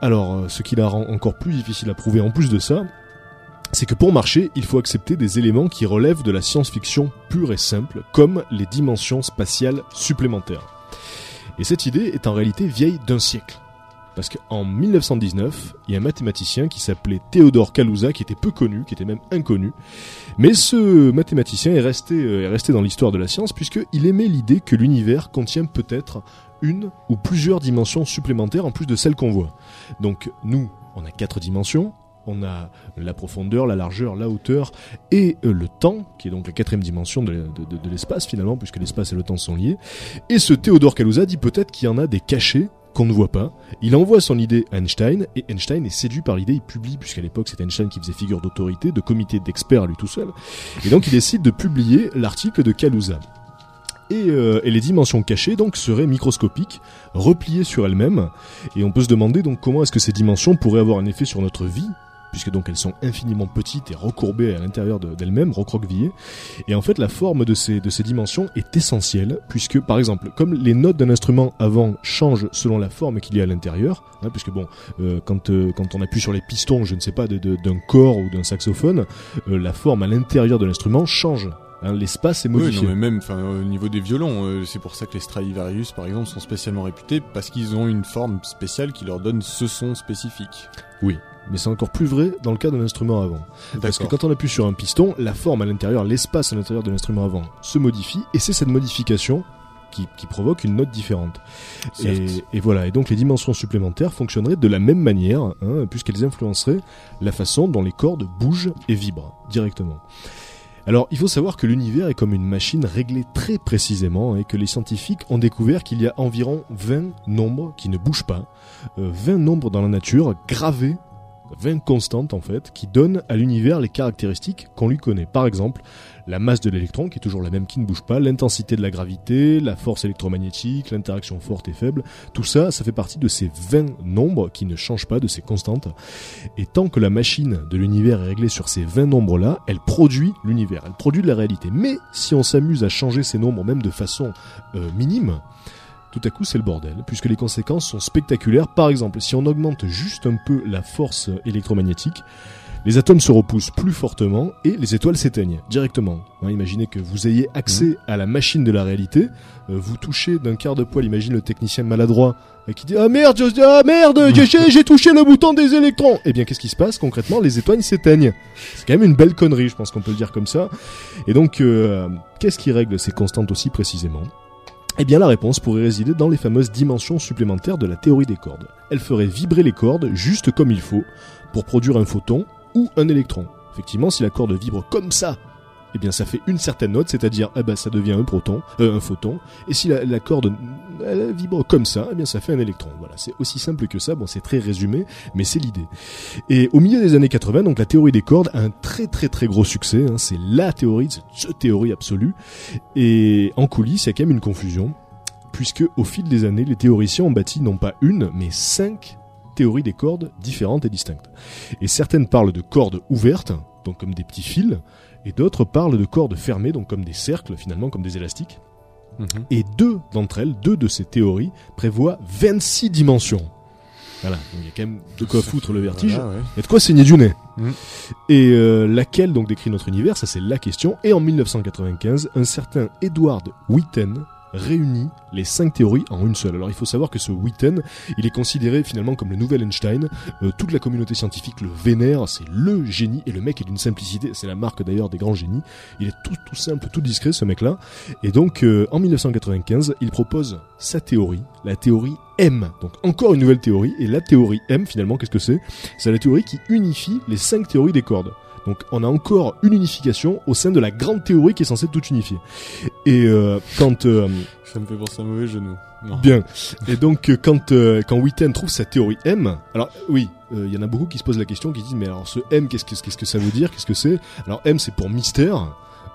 Speaker 1: Alors, euh, ce qui la rend encore plus difficile à prouver en plus de ça, c'est que pour marcher, il faut accepter des éléments qui relèvent de la science-fiction pure et simple, comme les dimensions spatiales supplémentaires. Et cette idée est en réalité vieille d'un siècle. Parce qu'en 1919, il y a un mathématicien qui s'appelait Théodore Kaluza, qui était peu connu, qui était même inconnu. Mais ce mathématicien est resté, euh, est resté dans l'histoire de la science, puisqu'il aimait l'idée que l'univers contient peut-être une ou plusieurs dimensions supplémentaires en plus de celles qu'on voit. Donc nous, on a quatre dimensions. On a la profondeur, la largeur, la hauteur et euh, le temps, qui est donc la quatrième dimension de, l'espace finalement, puisque l'espace et le temps sont liés. Et ce Théodore Kaluza dit peut-être qu'il y en a des cachés qu'on ne voit pas. Il envoie son idée à Einstein, et Einstein est séduit par l'idée, il publie, puisqu'à l'époque c'était Einstein qui faisait figure d'autorité, de comité d'experts à lui tout seul. Et donc il décide de publier l'article de Kaluza. Et, euh, et les dimensions cachées donc seraient microscopiques, repliées sur elles-mêmes, et on peut se demander donc comment est-ce que ces dimensions pourraient avoir un effet sur notre vie, puisque donc elles sont infiniment petites et recourbées à l'intérieur de- d'elles-mêmes, recroquevillées. Et en fait, la forme de ces, de ces dimensions est essentielle, puisque par exemple, comme les notes d'un instrument avant changent selon la forme qu'il y a à l'intérieur, hein, puisque bon, euh, quand, euh, quand on appuie sur les pistons, je ne sais pas, d'un corps ou d'un saxophone, euh, la forme à l'intérieur de l'instrument change. Hein, L'espace est
Speaker 2: Oui,
Speaker 1: modifié.
Speaker 2: non, mais même au niveau des violons, euh, c'est pour ça que les Stradivarius, par exemple, sont spécialement réputés parce qu'ils ont une forme spéciale qui leur donne ce son spécifique.
Speaker 1: Mais c'est encore plus vrai dans le cas d'un instrument avant. Parce que quand on appuie sur un piston, la forme à l'intérieur, l'espace à l'intérieur de l'instrument avant se modifie, et c'est cette modification qui, qui provoque une note différente. Et, et voilà, et donc les dimensions supplémentaires fonctionneraient de la même manière, hein, puisqu'elles influenceraient la façon dont les cordes bougent et vibrent directement. Alors, il faut savoir que l'univers est comme une machine réglée très précisément et que les scientifiques ont découvert qu'il y a environ 20 nombres qui ne bougent pas, euh, 20 nombres dans la nature gravés 20 constantes en fait, qui donnent à l'univers les caractéristiques qu'on lui connaît. Par exemple, la masse de l'électron, qui est toujours la même, qui ne bouge pas, l'intensité de la gravité, la force électromagnétique, l'interaction forte et faible, tout ça, ça fait partie de ces 20 nombres qui ne changent pas, de ces constantes. Et tant que la machine de l'univers est réglée sur ces 20 nombres-là, elle produit l'univers, elle produit de la réalité. Mais si on s'amuse à changer ces nombres même de façon euh, minime, tout à coup c'est le bordel, puisque les conséquences sont spectaculaires. Par exemple, si on augmente juste un peu la force électromagnétique, les atomes se repoussent plus fortement et les étoiles s'éteignent directement. Hein, imaginez que vous ayez accès à la machine de la réalité, euh, vous touchez d'un quart de poil, imagine le technicien maladroit euh, qui dit ah merde, je- ah merde, j'ai j'ai touché le bouton des électrons. Eh bien qu'est-ce qui se passe concrètement? Les étoiles s'éteignent. C'est quand même une belle connerie, je pense qu'on peut le dire comme ça. Et donc euh, qu'est-ce qui règle ces constantes aussi précisément? Eh bien la réponse pourrait résider dans les fameuses dimensions supplémentaires de la théorie des cordes. Elle ferait vibrer les cordes juste comme il faut pour produire un photon ou un électron. Effectivement, si la corde vibre comme ça, eh bien ça fait une certaine note, c'est-à-dire eh ben, ça devient un proton, euh, un photon. Et si la, la corde elle vibre comme ça, eh bien ça fait un électron. Voilà, c'est aussi simple que ça. Bon, c'est très résumé, mais c'est l'idée. Et au milieu des années 80, donc la théorie des cordes a un très très très gros succès. hein. c'est la théorie, c'est the théorie absolue. Et en coulisses, il y a quand même une confusion, puisque au fil des années, les théoriciens ont bâti non pas une, mais cinq théories des cordes différentes et distinctes. Et certaines parlent de cordes ouvertes, donc comme des petits fils, et d'autres parlent de cordes fermées, donc comme des cercles, finalement, comme des élastiques.
Speaker 2: Mhm.
Speaker 1: Et deux d'entre elles, deux de ces théories, prévoient 26 dimensions. Voilà, donc il y a quand même de quoi foutre le vertige.
Speaker 2: Voilà, ouais.
Speaker 1: Il y a de quoi saigner du nez.
Speaker 2: Mm.
Speaker 1: Et euh, laquelle donc décrit notre univers, ça c'est la question. Et en 1995, un certain Edward Witten réunit les cinq théories en une seule. Alors il faut savoir que ce Witten, il est considéré finalement comme le nouvel Einstein. Euh, toute la communauté scientifique le vénère, c'est le génie et le mec est d'une simplicité. C'est la marque d'ailleurs des grands génies. Il est tout tout simple, tout discret ce mec-là. Et donc euh, en 1995, il propose sa théorie, la théorie M. Donc encore une nouvelle théorie. Et la théorie M, finalement, qu'est-ce que c'est? C'est la théorie qui unifie les cinq théories des cordes. Donc on a encore une unification au sein de la grande théorie qui est censée tout unifier. Et euh, quand euh,
Speaker 2: Ça me fait penser à un mauvais genou. Non.
Speaker 1: bien, et donc euh, quand euh, quand Witten trouve sa théorie M, alors oui, euh, il y en a beaucoup qui se posent la question, qui disent mais alors ce M qu'est-ce que qu'est-ce que ça veut dire, qu'est-ce que c'est? Alors M c'est pour mystère.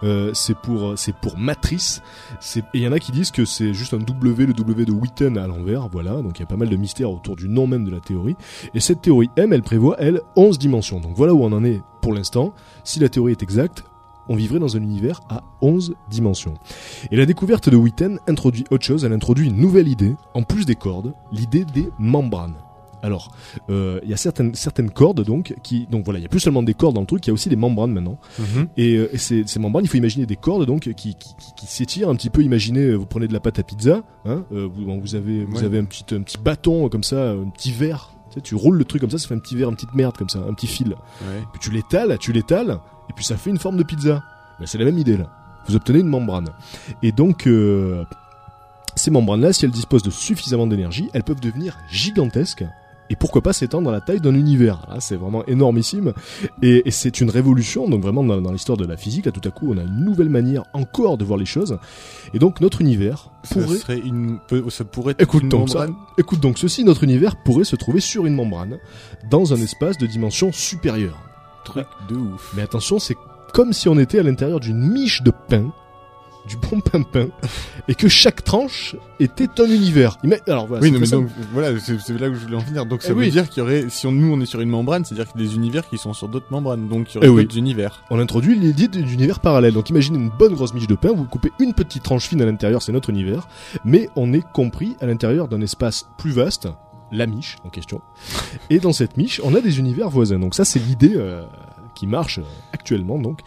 Speaker 1: Euh, c'est pour c'est pour matrice. C'est et il y en a qui disent que c'est juste un W le W de Witten à l'envers voilà. Donc il y a pas mal de mystères autour du nom même de la théorie. Et cette théorie M elle prévoit elle 11 dimensions. Donc voilà où on en est pour l'instant. Si la théorie est exacte on vivrait dans un univers à 11 dimensions. Et la découverte de Witten introduit autre chose, elle introduit une nouvelle idée, en plus des cordes, l'idée des membranes. Alors, euh, il y a certaines, certaines cordes donc qui donc voilà, il y a plus seulement des cordes dans le truc, il y a aussi des membranes maintenant.
Speaker 2: Mhm.
Speaker 1: Et, euh, et ces, ces membranes, il faut imaginer des cordes donc qui, qui, qui, qui s'étirent un petit peu. Imaginez, euh, vous prenez de la pâte à pizza, hein, euh, vous, vous avez vous
Speaker 2: Ouais.
Speaker 1: avez un petit un petit bâton comme ça, un petit verre. Tu, sais, tu roules le truc comme ça, ça fait un petit verre, une petite merde comme ça, un petit fil.
Speaker 2: Ouais.
Speaker 1: Puis tu l'étales, tu l'étales, et puis ça fait une forme de pizza. Ben, c'est la même idée là. Vous obtenez une membrane. Et donc, ces membranes-là, si elles disposent de suffisamment d'énergie, elles peuvent devenir gigantesques. Et pourquoi pas s'étendre à la taille d'un univers Là, c'est vraiment énormissime. Et, et c'est une révolution, donc vraiment dans, dans l'histoire de la physique, là tout à coup on a une nouvelle manière encore de voir les choses. Et donc notre univers pourrait...
Speaker 2: serait une, peut- ça pourrait être
Speaker 1: Écoute
Speaker 2: une
Speaker 1: donc ça.
Speaker 2: membrane.
Speaker 1: Écoute donc ceci, notre univers pourrait se trouver sur une membrane, dans un espace de dimension supérieure.
Speaker 2: Truc de ouf.
Speaker 1: Mais attention, c'est comme si on était à l'intérieur d'une miche de pain, du bon pain pain, et que chaque tranche était un univers. Alors voilà.
Speaker 2: Oui,
Speaker 1: c'est
Speaker 2: non, mais donc, voilà, c'est là où je voulais en venir. Donc, ça
Speaker 1: Eh
Speaker 2: veut
Speaker 1: oui.
Speaker 2: dire qu'il y aurait, si on, nous on est sur une membrane, c'est-à-dire qu'il y a des univers qui sont sur d'autres membranes. Donc, il y aurait
Speaker 1: Eh oui.
Speaker 2: d'autres univers.
Speaker 1: on introduit l'idée d'univers parallèle. Donc imaginez une bonne grosse miche de pain, vous coupez une petite tranche fine à l'intérieur, c'est notre univers, mais on est compris à l'intérieur d'un espace plus vaste, la miche en question. Et dans cette miche, on a des univers voisins. Donc ça, c'est l'idée euh, qui marche euh, actuellement donc.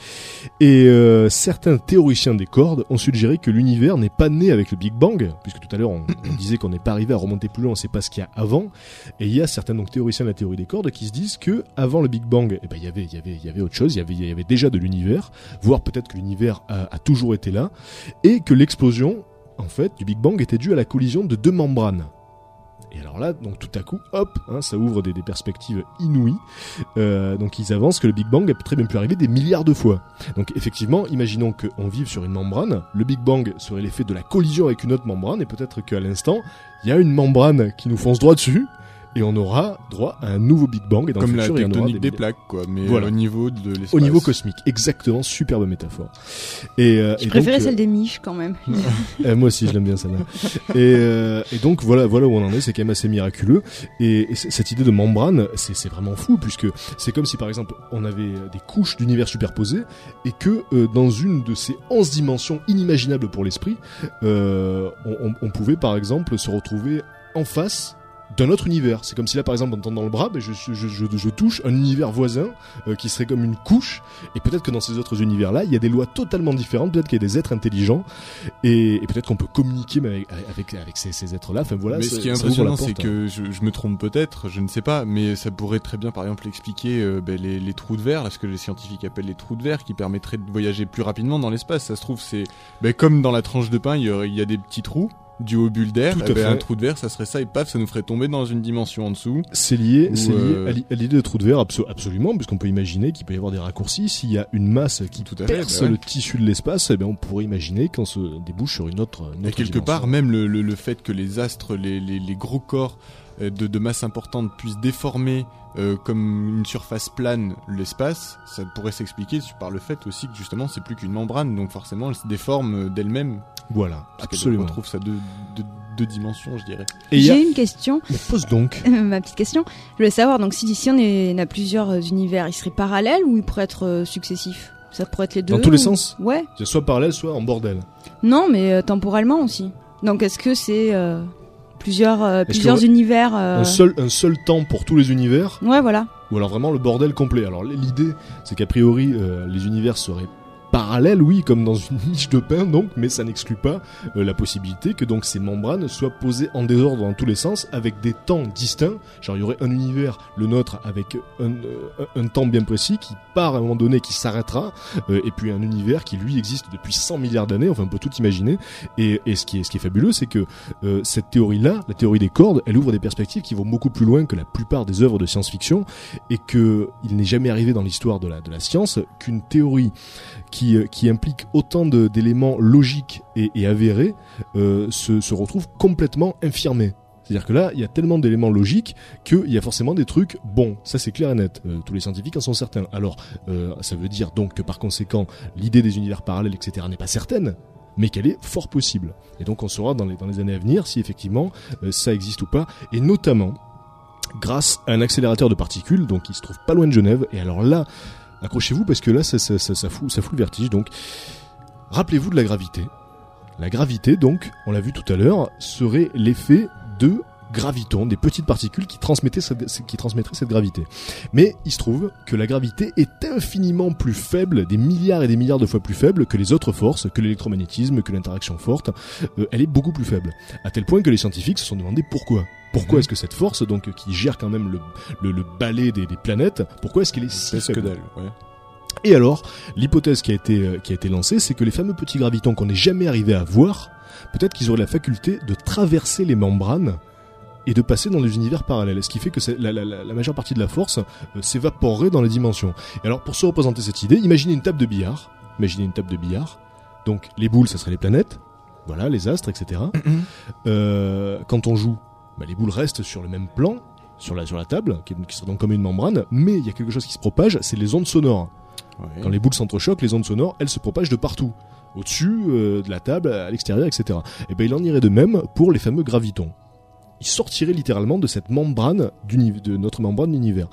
Speaker 1: Et euh, certains théoriciens des cordes ont suggéré que l'univers n'est pas né avec le Big Bang, puisque tout à l'heure on, disait qu'on n'est pas arrivé à remonter plus loin, on sait pas ce qu'il y a avant. Et il y a certains donc théoriciens de la théorie des cordes qui se disent que avant le Big Bang, eh ben il y avait autre chose, il y avait il y avait déjà de l'univers, voire peut-être que l'univers a, a toujours été là, et que l'explosion en fait du Big Bang était due à la collision de deux membranes. Et alors là, donc tout à coup, hop, hein, ça ouvre des, perspectives inouïes. Euh, donc ils avancent que le Big Bang a très bien pu arriver des milliards de fois. Donc effectivement, imaginons qu'on vive sur une membrane, le Big Bang serait l'effet de la collision avec une autre membrane, et peut-être qu'à l'instant, il y a une membrane qui nous fonce droit dessus, et on aura droit à un nouveau Big Bang. Et dans
Speaker 2: Comme
Speaker 1: le
Speaker 2: la
Speaker 1: futur, il y en aura
Speaker 2: tectonique des
Speaker 1: milliards.
Speaker 2: plaques, quoi. Mais
Speaker 1: Voilà.
Speaker 2: au niveau de l'espace.
Speaker 1: Au niveau cosmique, exactement, superbe métaphore. Et, euh,
Speaker 3: Je
Speaker 1: et
Speaker 3: préférais
Speaker 1: donc, euh,
Speaker 3: celle des miches quand même.
Speaker 1: euh, moi aussi, je l'aime bien celle-là. et, euh, et donc voilà, voilà où on en est. C'est quand même assez miraculeux. Et, cette idée de membrane, c'est c'est vraiment fou puisque c'est comme si par exemple on avait des couches d'univers superposées et que euh, dans une de ces 11 dimensions inimaginables pour l'esprit, euh, on, on- on pouvait par exemple se retrouver en face d'un autre univers. C'est comme si là, par exemple, en tendant le bras, ben, je, je, je, je touche un univers voisin euh, qui serait comme une couche. Et peut-être que dans ces autres univers-là, il y a des lois totalement différentes. Peut-être qu'il y a des êtres intelligents. Et, et peut-être qu'on peut communiquer avec, avec, avec ces, ces êtres-là. Enfin voilà.
Speaker 2: mais ce qui est impressionnant, c'est
Speaker 1: hein.
Speaker 2: que je, je me trompe peut-être, je ne sais pas, mais ça pourrait très bien, par exemple, expliquer euh, ben, les, les trous de verre, là, ce que les scientifiques appellent les trous de verre, qui permettraient de voyager plus rapidement dans l'espace. Ça se trouve, c'est ben, comme dans la tranche de pain, il y, y a des petits trous dus aux bulles d'air. Eh ben, un trou de verre, ça serait ça, et paf, ça nous ferait tomber dans une dimension en dessous.
Speaker 1: C'est lié, c'est lié
Speaker 2: euh,
Speaker 1: à l'i- à l'idée de trou de verre abso- absolument, puisqu'on peut imaginer qu'il peut y avoir des raccourcis. S'il y a une masse qui
Speaker 2: Tout à fait, bah ouais.
Speaker 1: le tissu de l'espace, eh bien on pourrait imaginer qu'on se débouche sur une autre. Une
Speaker 2: Et
Speaker 1: autre
Speaker 2: quelque
Speaker 1: dimension.
Speaker 2: part, même le, le, le fait que les astres, les, les, les gros corps euh, de, de masse importante puissent déformer euh, comme une surface plane l'espace, ça pourrait s'expliquer par le fait aussi que justement c'est plus qu'une membrane, donc forcément elle se déforme euh, d'elle-même.
Speaker 1: Voilà,
Speaker 2: Parce
Speaker 1: absolument.
Speaker 2: retrouve sa deux, deux, deux dimensions, je dirais.
Speaker 1: A...
Speaker 3: J'ai une question,
Speaker 1: Mais pose donc.
Speaker 3: ma petite question. Je voulais savoir, donc si d'ici on, est, on a plusieurs euh, univers, ils seraient parallèles ou ils pourraient être euh, successifs? Ça pourrait être les deux
Speaker 1: Dans tous les sens
Speaker 3: Ouais.
Speaker 1: C'est soit parallèle, soit en bordel.
Speaker 3: Non, mais euh, temporellement aussi. Donc est-ce que c'est euh, plusieurs, euh, plusieurs
Speaker 1: que-
Speaker 3: univers euh,
Speaker 1: Un, seul, un seul temps pour tous les univers,
Speaker 3: Ouais, voilà.
Speaker 1: ou alors vraiment le bordel complet? Alors l'idée, c'est qu'a priori, euh, les univers seraient parallèle, oui, comme dans une niche de pain, donc, mais ça n'exclut pas euh, la possibilité que donc ces membranes soient posées en désordre dans tous les sens, avec des temps distincts. Genre, il y aurait un univers, le nôtre, avec un, euh, un temps bien précis qui part à un moment donné, qui s'arrêtera, euh, et puis un univers qui lui existe depuis 100 milliards d'années. Enfin, on peut tout imaginer. Et, et ce qui est ce qui est fabuleux, c'est que euh, cette théorie-là, la théorie des cordes, elle ouvre des perspectives qui vont beaucoup plus loin que la plupart des œuvres de science-fiction, et que il n'est jamais arrivé dans l'histoire de la de la science qu'une théorie qui, euh, qui implique autant d'éléments logiques et, avérés euh, se, se retrouve complètement infirmée. C'est-à-dire que là, il y a tellement d'éléments logiques qu'il y a forcément des trucs bons. Ça, c'est clair et net. Euh, tous les scientifiques en sont certains. Alors, ça veut dire donc que par conséquent, l'idée des univers parallèles, etc., n'est pas certaine, mais qu'elle est fort possible. Et donc, on saura dans les, années à venir si effectivement ça existe ou pas, et notamment grâce à un accélérateur de particules, donc qui se trouve pas loin de Genève. Et alors là, accrochez-vous parce que là, ça, ça, ça, fout, ça fout le vertige. Donc, rappelez-vous de la gravité. La gravité, donc, on l'a vu tout à l'heure, serait l'effet de gravitons, des petites particules qui transmettaient cette, qui transmettraient cette gravité. Mais il se trouve que la gravité est infiniment plus faible, des milliards et des milliards de fois plus faible que les autres forces, que l'électromagnétisme, que l'interaction forte. Euh, elle est beaucoup plus faible. À tel point que les scientifiques se sont demandé pourquoi. Pourquoi
Speaker 2: Mhm.
Speaker 1: est-ce que cette force, donc qui gère quand même le, le, le balai des, des planètes, pourquoi est-ce qu'elle est si
Speaker 2: Parce que
Speaker 1: faible
Speaker 2: dalle, ouais.
Speaker 1: et alors, l'hypothèse qui a été euh, qui a été lancée, c'est que les fameux petits gravitons qu'on n'est jamais arrivé à voir, peut-être qu'ils auraient la faculté de traverser les membranes et de passer dans des univers parallèles, ce qui fait que la, la, la, la majeure partie de la force euh, s'évaporerait dans les dimensions. Et alors, pour se représenter cette idée, imaginez une table de billard. Imaginez une table de billard. Donc, les boules, ça serait les planètes. Voilà, les astres, etc. Euh, quand on joue, bah, les boules restent sur le même plan, sur la, sur la table, qui, qui serait donc comme une membrane, mais il y a quelque chose qui se propage, c'est les ondes sonores.
Speaker 2: Ouais.
Speaker 1: Quand les boules s'entrechoquent, les ondes sonores, elles se propagent de partout. Au-dessus, euh, de la table, à l'extérieur, etc. Et ben il en irait de même pour les fameux gravitons. Ils sortiraient littéralement de cette membrane de notre membrane d'univers.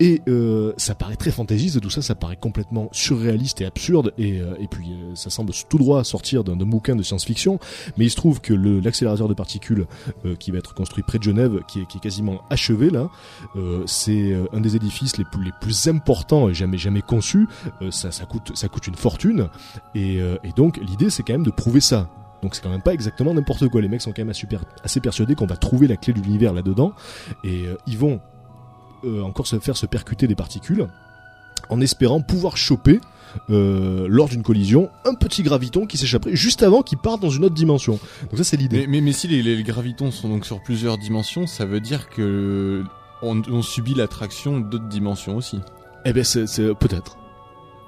Speaker 1: Et euh, ça paraît très fantaisiste, tout ça, ça paraît complètement surréaliste et absurde, et, euh, et puis euh, ça semble tout droit sortir d'un bouquin de science-fiction. Mais il se trouve que l'accélérateur de particules euh, qui va être construit près de Genève, qui est, qui est quasiment achevé là, euh, c'est euh, un des édifices les plus, les plus importants et jamais jamais conçus. Ça, ça coûte ça coûte une fortune et, et donc l'idée c'est quand même de prouver ça. Donc c'est quand même pas exactement n'importe quoi. Les mecs sont quand même assez, per- assez persuadés qu'on va trouver la clé de l'univers là-dedans et euh, ils vont euh, encore se faire se percuter des particules en espérant pouvoir choper euh, lors d'une collision un petit graviton qui s'échapperait juste avant qu'il parte dans une autre dimension. Donc ça c'est l'idée.
Speaker 2: Mais, mais, mais si les, les gravitons sont donc sur plusieurs dimensions, ça veut dire que on, on subit l'attraction d'autres dimensions aussi.
Speaker 1: Eh ben c'est peut-être.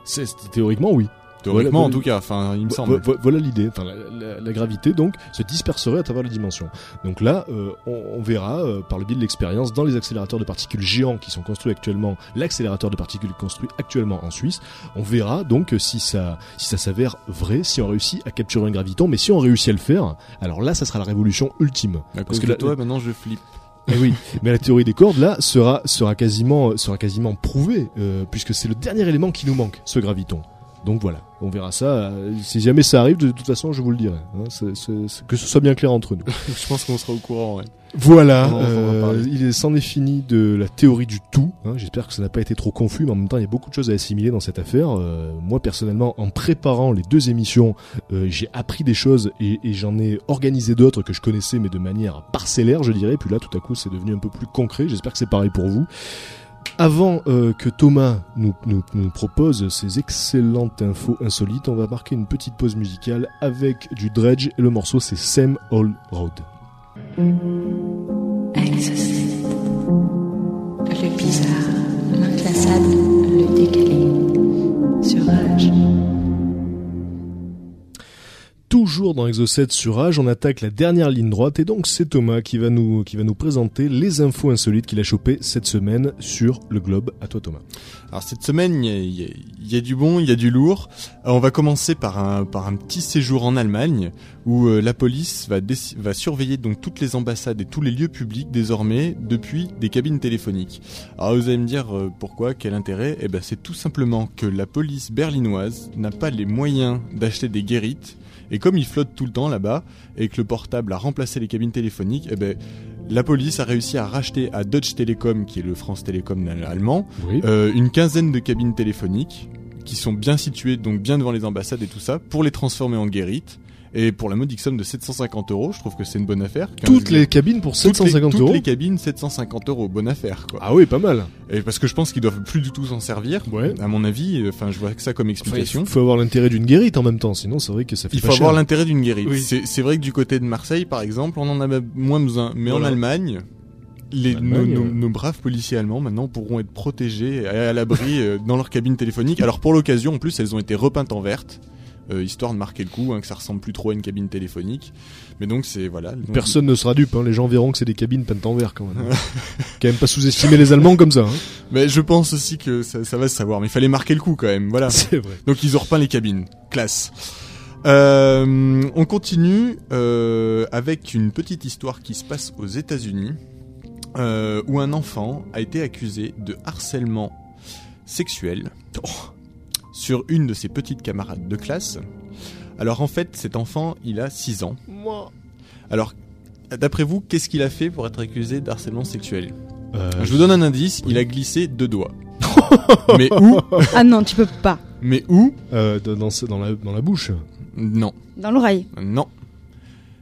Speaker 1: C'est- théoriquement oui.
Speaker 2: Théoriquement,
Speaker 1: Voilà,
Speaker 2: en tout cas, enfin, il me semble.
Speaker 1: vo- Voilà l'idée. Enfin, la, la- la gravité donc se disperserait à travers les dimensions. Donc là, euh, on, on verra euh, par le biais de l'expérience dans les accélérateurs de particules géants qui sont construits actuellement, l'accélérateur de particules construit actuellement en Suisse, on verra donc si ça si ça s'avère vrai, si on réussit à capturer un graviton. Mais si on réussit à le faire, alors là, ça sera la révolution ultime.
Speaker 2: À
Speaker 1: Parce que la-
Speaker 2: toi, maintenant, je flippe.
Speaker 1: Eh oui, mais la théorie des cordes là sera sera quasiment sera quasiment prouvée euh, puisque c'est le dernier élément qui nous manque, ce graviton. Donc voilà, on verra ça. euh, si jamais ça arrive, de toute façon, je vous le dirai. hein, c'est- c'est- c'est- que ce soit bien clair entre nous.
Speaker 2: je pense qu'on sera au courant, ouais.
Speaker 1: Voilà, euh, il est s'en est fini de la théorie du tout. hein. J'espère que ça n'a pas été trop confus, mais en même temps, il y a beaucoup de choses à assimiler dans cette affaire. Euh, moi, personnellement, en préparant les deux émissions, euh, j'ai appris des choses et, et j'en ai organisé d'autres que je connaissais, mais de manière parcellaire, je dirais. Puis là, tout à coup, c'est devenu un peu plus concret. J'espère que c'est pareil pour vous. Avant euh, que Thomas nous, nous, propose ces excellentes infos insolites, on va marquer une petite pause musicale avec du dredge. Et le morceau c'est Same Old Road. Toujours dans Exocet sur Rage, on attaque la dernière ligne droite et donc c'est Thomas qui va nous qui va nous présenter les infos insolites qu'il a chopées cette semaine sur le globe. À toi Thomas.
Speaker 2: Alors cette semaine, il y y y a du bon, il y a du lourd. Euh, on va commencer par un, par un petit séjour en Allemagne où euh, la police va, va surveiller donc toutes les ambassades et tous les lieux publics désormais depuis des cabines téléphoniques. Alors vous allez me dire euh, pourquoi, quel intérêt? Eh ben c'est tout simplement que la police berlinoise n'a pas les moyens d'acheter des guérites et comme ils flottent tout le temps là-bas et que le portable a remplacé les cabines téléphoniques, eh ben la police a réussi à racheter à Deutsche Telekom, qui est le France Télécom allemand,
Speaker 1: Oui.
Speaker 2: euh, une quinzaine de cabines téléphoniques qui sont bien situées, donc bien devant les ambassades et tout ça, pour les transformer en guérites. Et pour la modique somme de 750 euros, je trouve que c'est une bonne affaire. 15
Speaker 1: Toutes les cabines pour
Speaker 2: toutes les-
Speaker 1: 750
Speaker 2: toutes
Speaker 1: euros.
Speaker 2: les cabines 750 euros, bonne affaire quoi.
Speaker 1: Ah oui, pas mal.
Speaker 2: Et parce que je pense qu'ils doivent plus du tout s'en servir.
Speaker 1: Ouais.
Speaker 2: À mon avis, euh, enfin je vois que ça comme
Speaker 1: Enfin, il
Speaker 2: explication.
Speaker 1: faut avoir l'intérêt d'une guérite en même temps, sinon c'est vrai que ça fait
Speaker 2: Il
Speaker 1: pas
Speaker 2: faut
Speaker 1: cher.
Speaker 2: avoir l'intérêt d'une guérite.
Speaker 1: Oui.
Speaker 2: C'est c'est vrai que du côté de Marseille, par exemple, on en a moins besoin. Mais
Speaker 1: Voilà.
Speaker 2: en Allemagne, les,
Speaker 1: Allemagne,
Speaker 2: nos, nos-
Speaker 1: ouais.
Speaker 2: nos braves policiers allemands maintenant pourront être protégés et à l'abri euh, dans leur cabine téléphonique. Alors pour l'occasion, en plus, elles ont été repeintes en verte. Euh, histoire de marquer le coup, hein, que ça ressemble plus trop à une cabine téléphonique. Mais donc c'est voilà. Donc,
Speaker 1: Personne ne sera dupe, hein. les gens verront que c'est des cabines peintes en vert quand même. quand même pas sous-estimer les Allemands comme ça. Hein.
Speaker 2: Mais je pense aussi que ça, ça va se savoir. Mais il fallait marquer le coup quand même. Voilà.
Speaker 1: C'est vrai.
Speaker 2: Donc ils ont repeint les cabines. Classe. Euh, on continue euh, avec une petite histoire qui se passe aux États-Unis, euh, où un enfant a été accusé de harcèlement sexuel sur une de ses petites camarades de classe. Alors en fait, cet enfant, il a 6 ans.
Speaker 1: Moi.
Speaker 2: Alors, d'après vous, qu'est-ce qu'il a fait pour être accusé d'harcèlement sexuel?
Speaker 1: Euh,
Speaker 2: Je vous donne un indice, il a glissé deux doigts. mais où?
Speaker 3: Ah non, tu peux pas.
Speaker 2: Mais où?
Speaker 1: Euh, dans, la, dans la bouche.
Speaker 2: Non.
Speaker 3: Dans l'oreille.
Speaker 2: Non.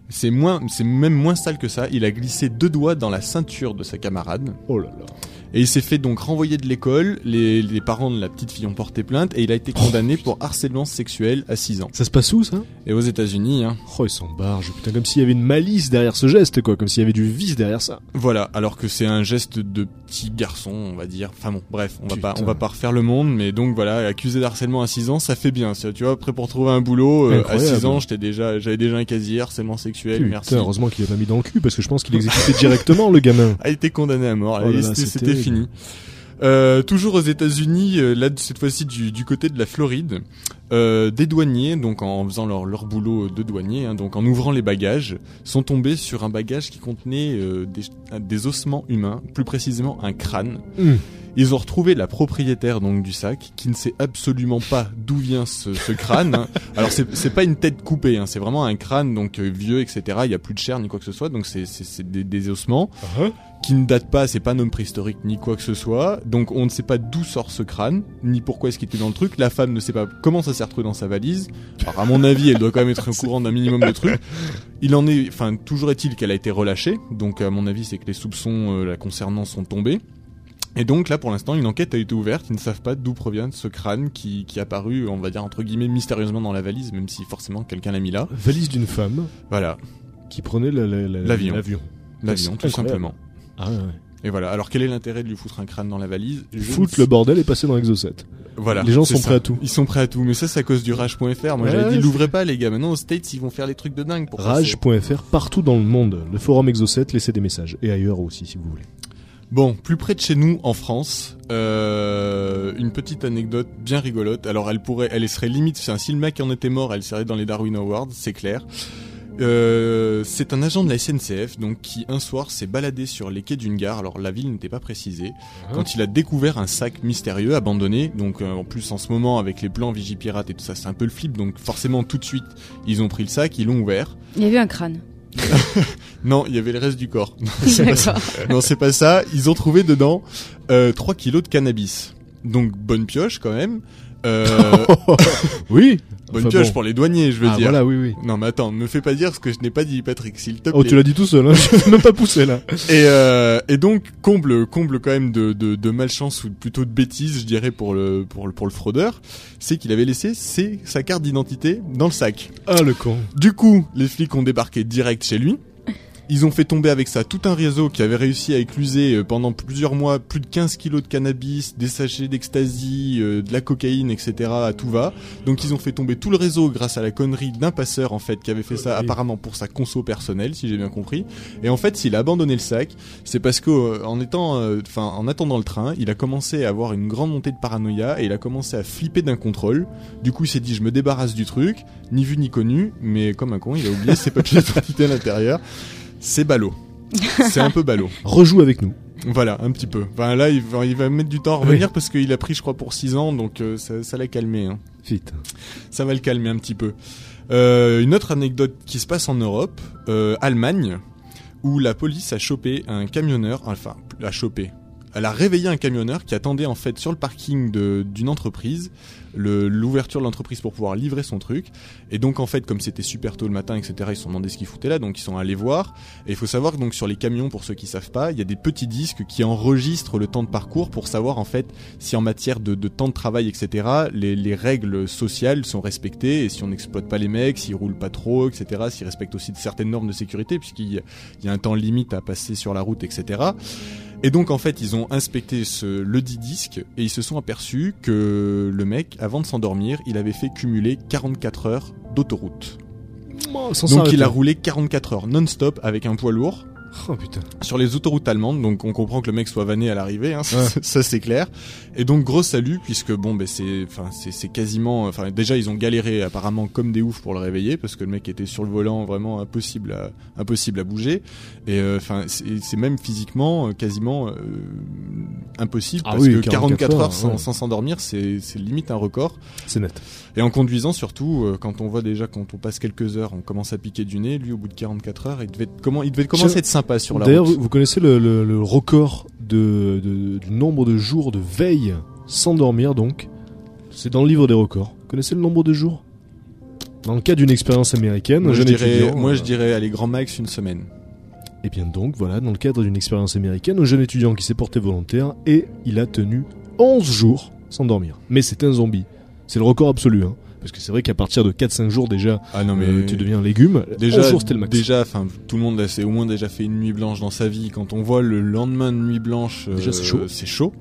Speaker 2: C'est moins, c'est même moins sale que ça. Il a glissé deux doigts dans la ceinture de sa camarade.
Speaker 1: Oh là là.
Speaker 2: Et il s'est fait donc renvoyer de l'école. Les, les parents de la petite fille ont porté plainte et il a été condamné pour harcèlement sexuel à 6 ans.
Speaker 1: Ça se passe où ça?
Speaker 2: Et aux États-Unis, hein.
Speaker 1: Oh, ils s'en. Putain, comme s'il y avait une malice derrière ce geste, quoi. Comme s'il y avait du vice derrière ça.
Speaker 2: Voilà. Alors que c'est un geste de petit garçon, on va dire. Enfin bon, bref, on va pas, on va pas refaire le monde, mais donc voilà, accusé d'harcèlement à 6 ans, ça fait bien. Tu vois, après pour trouver un boulot, euh, à
Speaker 1: Incroyable.
Speaker 2: 6 ans, j'étais déjà, j'avais déjà un casier harcèlement sexuel.
Speaker 1: Putain,
Speaker 2: merci.
Speaker 1: heureusement qu'il a pas mis dans le cul, parce que je pense qu'il exécutait directement le gamin.
Speaker 2: a été condamné à mort.
Speaker 1: Oh
Speaker 2: c'était. Fini. Euh, toujours aux États-Unis, euh, là cette fois-ci du, du côté de la Floride, euh, des douaniers, donc en faisant leur, leur boulot de douanier, hein, donc en ouvrant les bagages, sont tombés sur un bagage qui contenait des, des ossements humains, plus précisément un crâne.
Speaker 1: Hum.
Speaker 2: Ils ont retrouvé la propriétaire donc du sac, qui ne sait absolument pas d'où vient ce, ce crâne. hein. Alors c'est pas une tête coupée, hein, c'est vraiment un crâne donc vieux, etc. Il y a plus de chair ni quoi que ce soit, donc c'est des ossements
Speaker 1: Ah,
Speaker 2: qui ne date pas, c'est pas un homme préhistorique ni quoi que ce soit. Donc on ne sait pas d'où sort ce crâne, ni pourquoi est-ce qu'il était dans le truc. La femme ne sait pas comment ça s'est retrouvé dans sa valise. Alors à mon avis, elle doit quand même être au courant d'un minimum de trucs. Il en est, enfin toujours est-il qu'elle a été relâchée. Donc à mon avis, c'est que les soupçons euh, la concernant sont tombés. Et donc là, pour l'instant, une enquête a été ouverte. Ils ne savent pas d'où provient ce crâne qui, qui est apparu, on va dire entre guillemets, mystérieusement dans la valise, même si forcément quelqu'un l'a mis là.
Speaker 1: Valise d'une femme
Speaker 2: Voilà,
Speaker 1: qui prenait la- la- la-
Speaker 2: L'avion.
Speaker 1: l'avion.
Speaker 2: tout
Speaker 1: incroyable.
Speaker 2: simplement.
Speaker 1: Ah ouais, ouais.
Speaker 2: Et voilà. Alors quel est l'intérêt de lui foutre un crâne dans la valise?
Speaker 1: Foutre le bordel et passer dans l'exocet.
Speaker 2: Voilà.
Speaker 1: Les gens sont
Speaker 2: ça.
Speaker 1: prêts à tout.
Speaker 2: Ils sont prêts à tout. Mais ça, c'est à cause du rage.fr. Moi,
Speaker 1: Ouais,
Speaker 2: j'avais dit, l'ouvrez pas, les gars. Maintenant, aux States, ils vont faire les trucs de dingue pour.
Speaker 1: Rage.fr partout dans le monde. Le forum exocet, laissez des messages. Et ailleurs aussi, si vous voulez.
Speaker 2: Bon, plus près de chez nous, en France, euh, une petite anecdote bien rigolote. Alors, elle pourrait, elle serait limite, enfin, si le mec en était mort, elle serait dans les Darwin Awards, c'est clair. Euh, c'est un agent de la SNCF, donc, qui un soir s'est baladé sur les quais d'une gare. Alors, la ville n'était pas précisée. quand il a découvert un sac mystérieux abandonné. Donc euh, en plus en ce moment avec les plans Vigipirate et tout ça, c'est un peu le flip. Donc forcément tout de suite ils ont pris le sac, ils l'ont ouvert.
Speaker 3: Il y avait un crâne.
Speaker 2: Non, il y avait le reste du corps. Non, c'est pas ça.
Speaker 3: D'accord.
Speaker 2: Non, c'est pas ça. Ils ont trouvé dedans euh, 3 kilos de cannabis. Donc bonne pioche quand même. Euh,
Speaker 1: Oui.
Speaker 2: Bonne
Speaker 1: Enfin,
Speaker 2: pioche
Speaker 1: bon.
Speaker 2: pour les douaniers, je veux
Speaker 1: Ah
Speaker 2: dire.
Speaker 1: voilà, oui, oui.
Speaker 2: Non mais attends, me fais pas dire ce que je n'ai pas dit Patrick, s'il te plaît.
Speaker 1: Oh, tu l'as dit tout seul, hein. je même pas pousser là.
Speaker 2: Et, euh, et donc comble comble quand même de, de, de malchance ou plutôt de bêtise, je dirais pour le pour le pour le fraudeur, c'est qu'il avait laissé ses, sa carte d'identité dans le sac.
Speaker 1: Ah, le con.
Speaker 2: Du coup, les flics ont débarqué direct chez lui. Ils ont fait tomber avec ça tout un réseau qui avait réussi à écluser euh, pendant plusieurs mois plus de 15 kilos de cannabis, des sachets d'ecstasy, euh, de la cocaïne, etc. à tout va. Donc ils ont fait tomber tout le réseau grâce à la connerie d'un passeur en fait qui avait fait ça apparemment pour sa conso personnelle, si j'ai bien compris. Et en fait, s'il a abandonné le sac, c'est parce que euh, en étant, euh, enfin en attendant le train, il a commencé à avoir une grande montée de paranoïa et il a commencé à flipper d'un contrôle. Du coup, il s'est dit je me débarrasse du truc, ni vu ni connu, mais comme un con, il a oublié ses papiers d'identité à l'intérieur. C'est ballot. C'est un peu ballot.
Speaker 1: Rejoue avec nous.
Speaker 2: Voilà, un petit peu. Enfin là, il va, il va mettre du temps à revenir parce qu'il a pris, je crois, pour 6 ans, donc euh, ça, ça l'a calmé. Hein.
Speaker 1: Vite.
Speaker 2: Ça va le calmer un petit peu. Euh, une autre anecdote qui se passe en Europe, euh, Allemagne, où la police a chopé un camionneur, enfin, a chopé, elle a réveillé un camionneur qui attendait en fait sur le parking d'une entreprise l'ouverture de l'entreprise pour pouvoir livrer son truc. Et donc en fait, comme c'était super tôt le matin, etc., ils se sont demandé ce qu'ils foutaient là, donc ils sont allés voir. Et il faut savoir que donc sur les camions, pour ceux qui savent pas, il y a des petits disques qui enregistrent le temps de parcours pour savoir en fait si en matière de, de temps de travail, etc., les, les règles sociales sont respectées et si on n'exploite pas les mecs, s'ils roulent pas trop, etc., s'ils respectent aussi certaines normes de sécurité puisqu'il y y a un temps limite à passer sur la route, etc. Et donc en fait ils ont inspecté ce, le dit disque et ils se sont aperçus que le mec avant de s'endormir il avait fait cumuler 44 heures d'autoroute.
Speaker 1: Oh,
Speaker 2: Donc il a roulé 44 heures non-stop avec un poids lourd
Speaker 1: Oh putain.
Speaker 2: sur les autoroutes allemandes, donc on comprend que le mec soit vanné à l'arrivée, hein, ça,
Speaker 1: Ouais.
Speaker 2: ça, c'est clair. Et donc gros salut puisque bon ben c'est, enfin c'est, c'est quasiment, enfin déjà ils ont galéré apparemment comme des oufs pour le réveiller parce que le mec était sur le volant vraiment impossible à, impossible à bouger et euh, enfin c'est, c'est même physiquement euh, quasiment euh, impossible
Speaker 1: Ah
Speaker 2: parce
Speaker 1: oui,
Speaker 2: que
Speaker 1: 44
Speaker 2: 44 heures, sans,
Speaker 1: ouais.
Speaker 2: s'endormir c'est, c'est limite un record.
Speaker 1: C'est net.
Speaker 2: Et en conduisant surtout, euh, quand on voit déjà quand on passe quelques heures, on commence à piquer du nez. Lui, au bout de 44 heures, il devait comment, il devait commencer à être sympa sur la
Speaker 1: D'ailleurs,
Speaker 2: route.
Speaker 1: vous, vous connaissez le, le- le record de, de- du nombre de jours de veille sans dormir, donc C'est dans le livre des records. Vous connaissez le nombre de jours? Dans le cas d'une expérience américaine,
Speaker 2: Moi,
Speaker 1: un
Speaker 2: je
Speaker 1: jeune
Speaker 2: dirais,
Speaker 1: étudiant.
Speaker 2: moi,
Speaker 1: euh,
Speaker 2: je dirais, allez, grand max une semaine.
Speaker 1: Et bien donc, voilà, dans le cadre d'une expérience américaine, un jeune étudiant qui s'est porté volontaire et il a tenu 11 jours sans dormir. Mais c'est un zombie. C'est le record absolu, hein. Parce que c'est vrai qu'à partir de 4-5 jours déjà,
Speaker 2: Ah non, mais
Speaker 1: euh, tu deviens un légume.
Speaker 2: déjà,
Speaker 1: 11 jours c'était le max.
Speaker 2: déjà, enfin, tout le monde a c'est au moins déjà fait une nuit blanche dans sa vie. Quand on voit le lendemain de nuit blanche,
Speaker 1: Déjà,
Speaker 2: euh,
Speaker 1: c'est chaud.
Speaker 2: C'est chaud.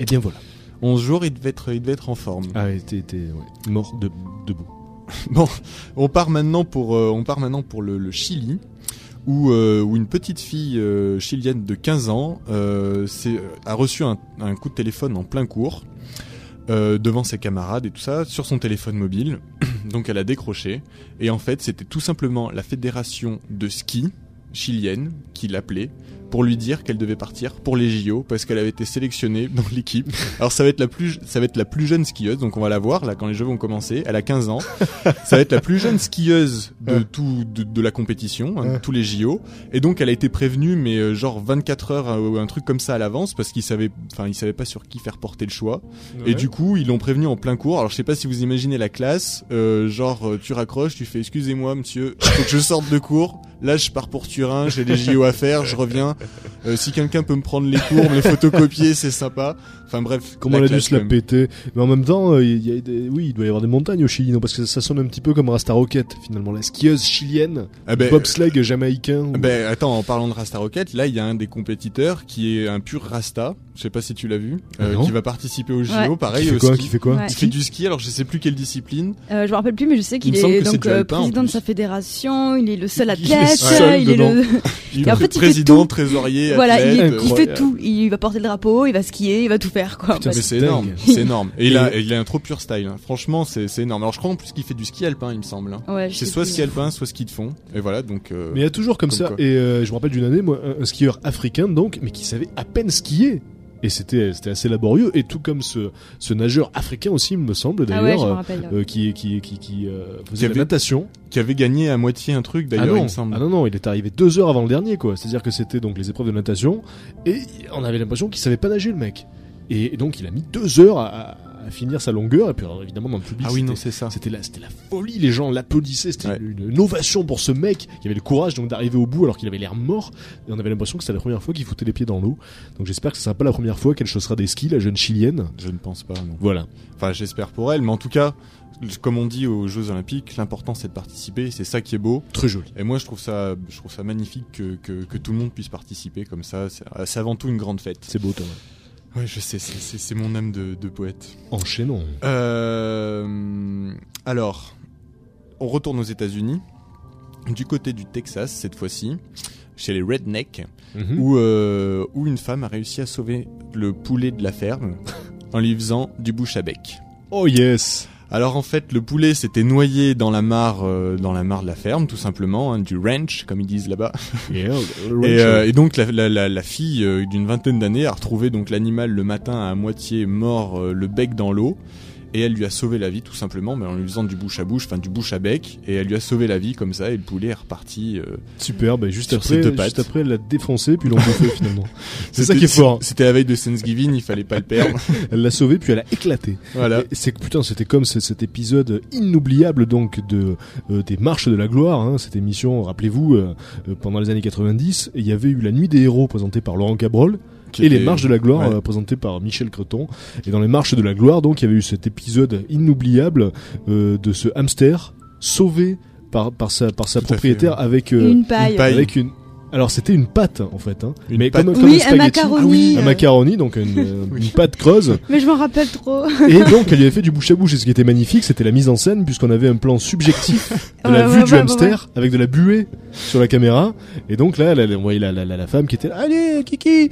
Speaker 1: Et bien voilà.
Speaker 2: 11 jours, il devait être, il devait être en forme.
Speaker 1: Ah t'es ouais, mort de, debout.
Speaker 2: On part maintenant pour, euh, on part maintenant pour le, le Chili, où, euh, où une petite fille euh, chilienne de 15 ans euh, s'est- a reçu un, un coup de téléphone en plein cours euh, devant ses camarades et tout ça sur son téléphone mobile. Donc elle a décroché et en fait c'était tout simplement la fédération de ski chilienne qui l'appelait pour lui dire qu'elle devait partir pour les JO parce qu'elle avait été sélectionnée dans l'équipe. Alors ça va être la plus ça va être la plus jeune skieuse donc on va la voir là quand les jeux vont commencer, elle a 15 ans. ça va être la plus jeune skieuse de tout de, de la compétition, hein, de tous les JO et donc elle a été prévenue mais euh, genre 24 heures euh, ou un truc comme ça à l'avance parce qu'ils savaient enfin ils savaient pas sur qui faire porter le choix. Et du coup, ils l'ont prévenu en plein cours. Alors, je sais pas si vous imaginez la classe. euh, genre, euh, tu raccroches, tu fais excusez-moi, monsieur, faut que je sorte de cours. Là, je pars pour Turin, j'ai les JO à faire, je reviens. Euh, si quelqu'un peut me prendre les cours, me les photocopier, c'est sympa. Enfin bref.
Speaker 1: Comment elle a dû se la péter Mais en même temps, euh, il y a des... oui, il doit y avoir des montagnes au Chili, non Parce que ça sonne un petit peu comme Rasta Rocket, finalement. La skieuse chilienne,
Speaker 2: Ah ben,
Speaker 1: bobsleigh jamaïcain. ou-
Speaker 2: Ben attends, en parlant de Rasta Rocket, là il y a un des compétiteurs qui est un pur Rasta. Je sais pas si tu l'as vu, euh,
Speaker 1: Ah non.
Speaker 2: qui va participer au JO.
Speaker 3: Ouais.
Speaker 2: Pareil,
Speaker 1: qui fait quoi
Speaker 2: ski.
Speaker 1: Qui fait quoi
Speaker 3: Ouais.
Speaker 2: Il fait du ski. Alors je sais plus quelle discipline.
Speaker 3: Euh, je me rappelle plus, mais je sais qu'il
Speaker 2: Il
Speaker 3: est donc euh,
Speaker 2: alpin,
Speaker 3: président de sa fédération. Il est le seul
Speaker 1: Il est
Speaker 3: athlète.
Speaker 1: seul
Speaker 3: il est le
Speaker 2: Il
Speaker 3: Et en fait, il fait
Speaker 2: président,
Speaker 3: tout.
Speaker 2: trésorier,
Speaker 3: voilà, il,
Speaker 2: athlète.
Speaker 3: il fait
Speaker 1: incroyable.
Speaker 3: tout. Il va porter le drapeau, il va skier, il va tout faire quoi.
Speaker 1: Putain,
Speaker 2: Mais
Speaker 1: c'est
Speaker 2: énorme, c'est énorme. Et il a, il a un trop pur style. hein. Franchement, c'est c'est énorme. Alors je crois en plus qu'il fait du ski alpin, il me semble. hein. C'est soit ski alpin, soit ski de fond. Et voilà, donc. euh,
Speaker 1: Mais il y a toujours comme, ça. Et euh, je me rappelle d'une année, moi, un, un skieur africain, donc, mais qui savait à peine skier. Et c'était c'était assez laborieux. Et tout comme ce, ce nageur africain aussi, il me semble,
Speaker 3: Ah ouais,
Speaker 1: d'ailleurs. euh, euh, qui qui qui qui euh, faisait
Speaker 2: Qui
Speaker 1: de la
Speaker 2: avait-
Speaker 1: natation.
Speaker 2: qui avait gagné à moitié un truc
Speaker 1: Ah
Speaker 2: d'ailleurs, il
Speaker 1: non,
Speaker 2: me semble.
Speaker 1: ah non non, il est arrivé deux heures avant le dernier quoi. C'est-à-dire que c'était donc les épreuves de natation et on avait l'impression qu'il savait pas nager le mec. Et donc il a mis deux heures à, à- à finir sa longueur et puis alors, évidemment dans le public.
Speaker 2: Ah oui, non,
Speaker 1: c'était-
Speaker 2: c'est ça.
Speaker 1: C'était la, c'était la folie, les gens l'applaudissaient, c'était
Speaker 2: Ouais.
Speaker 1: une, une ovation pour ce mec qui avait le courage donc d'arriver au bout alors qu'il avait l'air mort et on avait l'impression que c'était la première fois qu'il foutait les pieds dans l'eau. Donc j'espère que ce sera pas la première fois qu'elle chaussera des skis, la jeune chilienne.
Speaker 2: Je ne pense pas, non.
Speaker 1: Voilà.
Speaker 2: Enfin, j'espère pour elle, mais en tout cas, comme on dit aux Jeux Olympiques, l'important c'est de participer, c'est ça qui est beau.
Speaker 1: Très joli.
Speaker 2: Et moi, je trouve ça, je trouve ça magnifique que, que, que tout le monde puisse participer comme ça. C'est c'est avant tout une grande fête.
Speaker 1: C'est beau Thomas.
Speaker 2: Ouais, je sais, c'est- mon âme de, de poète.
Speaker 1: Enchaînons.
Speaker 2: Euh, alors, on retourne aux États-Unis, du côté du Texas cette fois-ci, chez les Rednecks,
Speaker 1: Mhm.
Speaker 2: où, euh, où une femme a réussi à sauver le poulet de la ferme en lui faisant du bouche à bec.
Speaker 1: Oh yes.
Speaker 2: Alors en fait, le poulet s'était noyé dans la mare, euh, dans la mare de la ferme, tout simplement, hein, du ranch, comme ils disent là-bas.
Speaker 1: Yeah,
Speaker 2: Et, euh, et donc la, la, la, la fille euh, d'une vingtaine d'années a retrouvé donc l'animal le matin à moitié mort, euh, le bec dans l'eau. Et elle lui a sauvé la vie tout simplement, mais en lui faisant du bouche à bouche, enfin du bouche à bec, et elle lui a sauvé la vie comme ça, et le poulet est reparti. euh,
Speaker 1: Super, bah, juste après,
Speaker 2: deux
Speaker 1: juste après, elle l'a défoncé, puis l'ont bouffé finalement. C'est ça qui est fort.
Speaker 2: C'était la veille de Thanksgiving, il fallait pas le perdre.
Speaker 1: Elle l'a sauvé, puis elle a éclaté.
Speaker 2: voilà.
Speaker 1: C'est putain, c'était comme ce- cet épisode inoubliable donc de euh, des marches de la gloire. Hein, cette émission, rappelez-vous, euh, euh, pendant les années 90, il y avait eu la nuit des héros présentée par Laurent Cabrol
Speaker 2: Qui
Speaker 1: et les marches de la gloire
Speaker 2: ouais.
Speaker 1: euh, présentées par Michel Creton. Et dans les marches de la gloire, donc, il y avait eu cet épisode inoubliable euh, de ce hamster sauvé par par sa par sa
Speaker 2: Tout à fait,
Speaker 1: propriétaire
Speaker 2: ouais.
Speaker 1: avec euh,
Speaker 3: Une paille.
Speaker 2: une paille.
Speaker 1: avec une alors c'était une pâte en fait, hein.
Speaker 2: Une
Speaker 1: mais
Speaker 2: pâte.
Speaker 1: comme, comme
Speaker 3: Oui,
Speaker 1: un
Speaker 3: macaroni.
Speaker 1: Ah oui, un
Speaker 3: euh.
Speaker 1: macaroni, donc une, euh,
Speaker 2: Oui.
Speaker 1: une pâte creuse.
Speaker 3: Mais je m'en rappelle trop.
Speaker 1: Et donc, elle lui avait fait du bouche à bouche. Et ce qui était magnifique, c'était la mise en scène, puisqu'on avait un plan subjectif de la
Speaker 3: Ouais,
Speaker 1: vue
Speaker 3: ouais,
Speaker 1: du
Speaker 3: ouais,
Speaker 1: hamster, avec de la buée sur la caméra. Et donc là, elle, on voyait la, la, la, la femme qui était là, allez, Kiki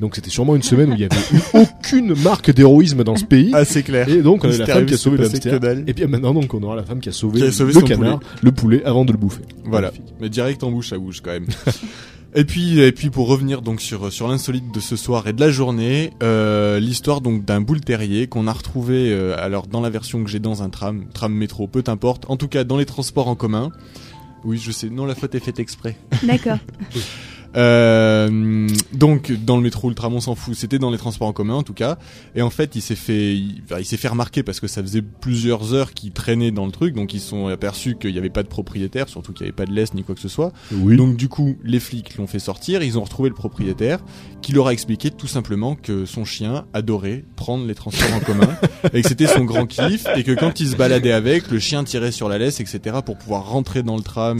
Speaker 1: Donc c'était sûrement une semaine où il y avait eu aucune marque d'héroïsme dans ce pays.
Speaker 2: Ah, c'est clair.
Speaker 1: Et donc, on avait la femme qui a sauvé le hamster. Et puis maintenant, donc, on aura la femme qui a sauvé,
Speaker 2: Qui a sauvé
Speaker 1: le
Speaker 2: son
Speaker 1: canard, le poulet, avant de le bouffer.
Speaker 2: Voilà,
Speaker 1: Magnifique.
Speaker 2: mais direct en bouche à bouche quand même. Et puis, et puis pour revenir donc sur sur l'insolite de ce soir et de la journée, euh, l'histoire donc d'un boule terrier qu'on a retrouvé euh, alors dans la version que j'ai dans un tram, tram métro, peu importe, en tout cas dans les transports en commun. Oui, je sais, non, la faute est faite exprès.
Speaker 3: D'accord.
Speaker 2: Euh, donc dans le métro Ultram on s'en fout, c'était dans les transports en commun en tout cas. Et en fait il s'est fait, il, s'est fait remarquer parce que ça faisait plusieurs heures qu'il traînait dans le truc, donc ils sont aperçus qu'il n'y avait pas de propriétaire, surtout qu'il n'y avait pas de laisse ni quoi que ce soit.
Speaker 1: Oui.
Speaker 2: Donc du coup les flics l'ont fait sortir, ils ont retrouvé le propriétaire qui leur a expliqué tout simplement que son chien adorait prendre les transports en commun et que c'était son grand kiff et que quand il se baladait avec, le chien tirait sur la laisse etc pour pouvoir rentrer dans le tram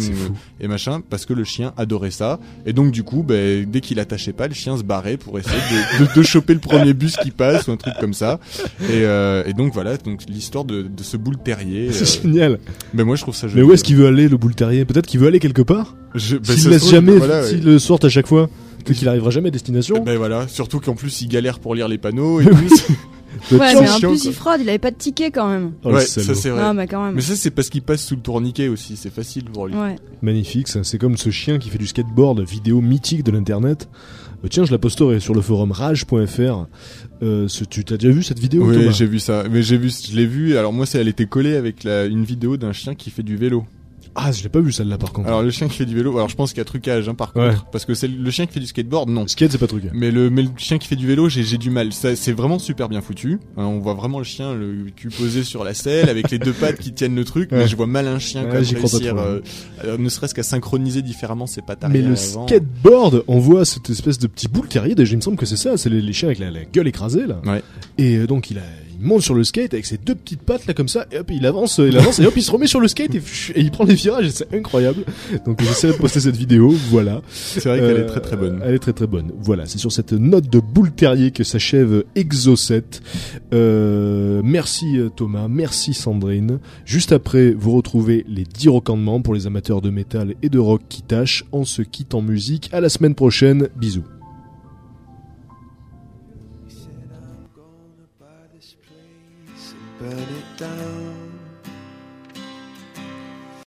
Speaker 2: et machin parce que le chien adorait ça. Et donc du coup ben, dès qu'il attachait pas le chien se barrait pour essayer de, de, de choper le premier bus qui passe ou un truc comme ça. Et, euh, et donc voilà donc l'histoire de, de ce boule terrier
Speaker 1: C'est
Speaker 2: euh,
Speaker 1: génial.
Speaker 2: ben moi je trouve ça
Speaker 1: Mais
Speaker 2: joli.
Speaker 1: où est-ce qu'il veut aller, le boule terrier? Peut-être qu'il veut aller quelque part?
Speaker 2: Je- ben,
Speaker 1: S'il laisse jamais,
Speaker 2: voilà, ouais.
Speaker 1: s'il le sorte à chaque fois, peut-être qu'il arrivera jamais à destination.
Speaker 2: Ben voilà, surtout qu'en plus il galère pour lire les panneaux et tout.
Speaker 3: Ouais, mais en plus, il fraude, il avait pas de ticket quand même.
Speaker 1: Oh,
Speaker 2: ouais, ça c'est vrai.
Speaker 3: Non, mais quand même.
Speaker 2: Mais ça c'est parce qu'il passe sous le tourniquet aussi, c'est facile pour lui.
Speaker 3: Ouais.
Speaker 1: Magnifique, ça. C'est comme ce chien qui fait du skateboard, vidéo mythique de l'internet. Euh, tiens, je la posterai sur le forum rage.fr. Euh, ce- tu t'as déjà vu cette vidéo
Speaker 2: Oui, j'ai vu ça. Mais j'ai vu, je l'ai vu. Alors moi, c'est, elle était collée avec la, une vidéo d'un chien qui fait du vélo.
Speaker 1: Ah, je l'ai pas vu celle-là par contre.
Speaker 2: Alors le chien qui fait du vélo. Alors je pense qu'il y a trucage, hein, par
Speaker 1: Ouais.
Speaker 2: contre, parce que c'est le chien qui fait du skateboard, non.
Speaker 1: Skate, c'est pas truc.
Speaker 2: Mais le, mais le chien qui fait du vélo, j'ai, du mal. Ça, c'est vraiment super bien foutu. Hein, on voit vraiment le chien, le cul posé sur la selle, avec les deux pattes qui tiennent le truc.
Speaker 1: Ouais.
Speaker 2: Mais je vois mal un chien
Speaker 1: Ouais,
Speaker 2: comme réussir,
Speaker 1: trop,
Speaker 2: euh, euh, ne serait-ce qu'à synchroniser différemment ses pattes
Speaker 1: Mais le
Speaker 2: avant.
Speaker 1: skateboard, on voit cette espèce de petit boule terrier. Déjà, il me semble que c'est ça. C'est les, les chiens avec la, la gueule écrasée là.
Speaker 2: Ouais.
Speaker 1: Et euh, donc il a, il monte sur le skate avec ses deux petites pattes là comme ça. Et hop, il avance, euh, il avance et hop, il se remet sur le skate et, il prend les virages. C'est incroyable. Donc j'essaierai de poster cette vidéo. Voilà.
Speaker 2: C'est vrai qu'elle
Speaker 1: Euh,
Speaker 2: est très très bonne.
Speaker 1: Elle est très très bonne. Voilà, c'est sur cette note de boule terrier que s'achève Exo 7. Euh, merci euh, Thomas, merci Sandrine. Juste après, vous retrouvez les 10 recandements pour les amateurs de métal et de rock qui tâchent en se quitte en musique. À la semaine prochaine. Bisous.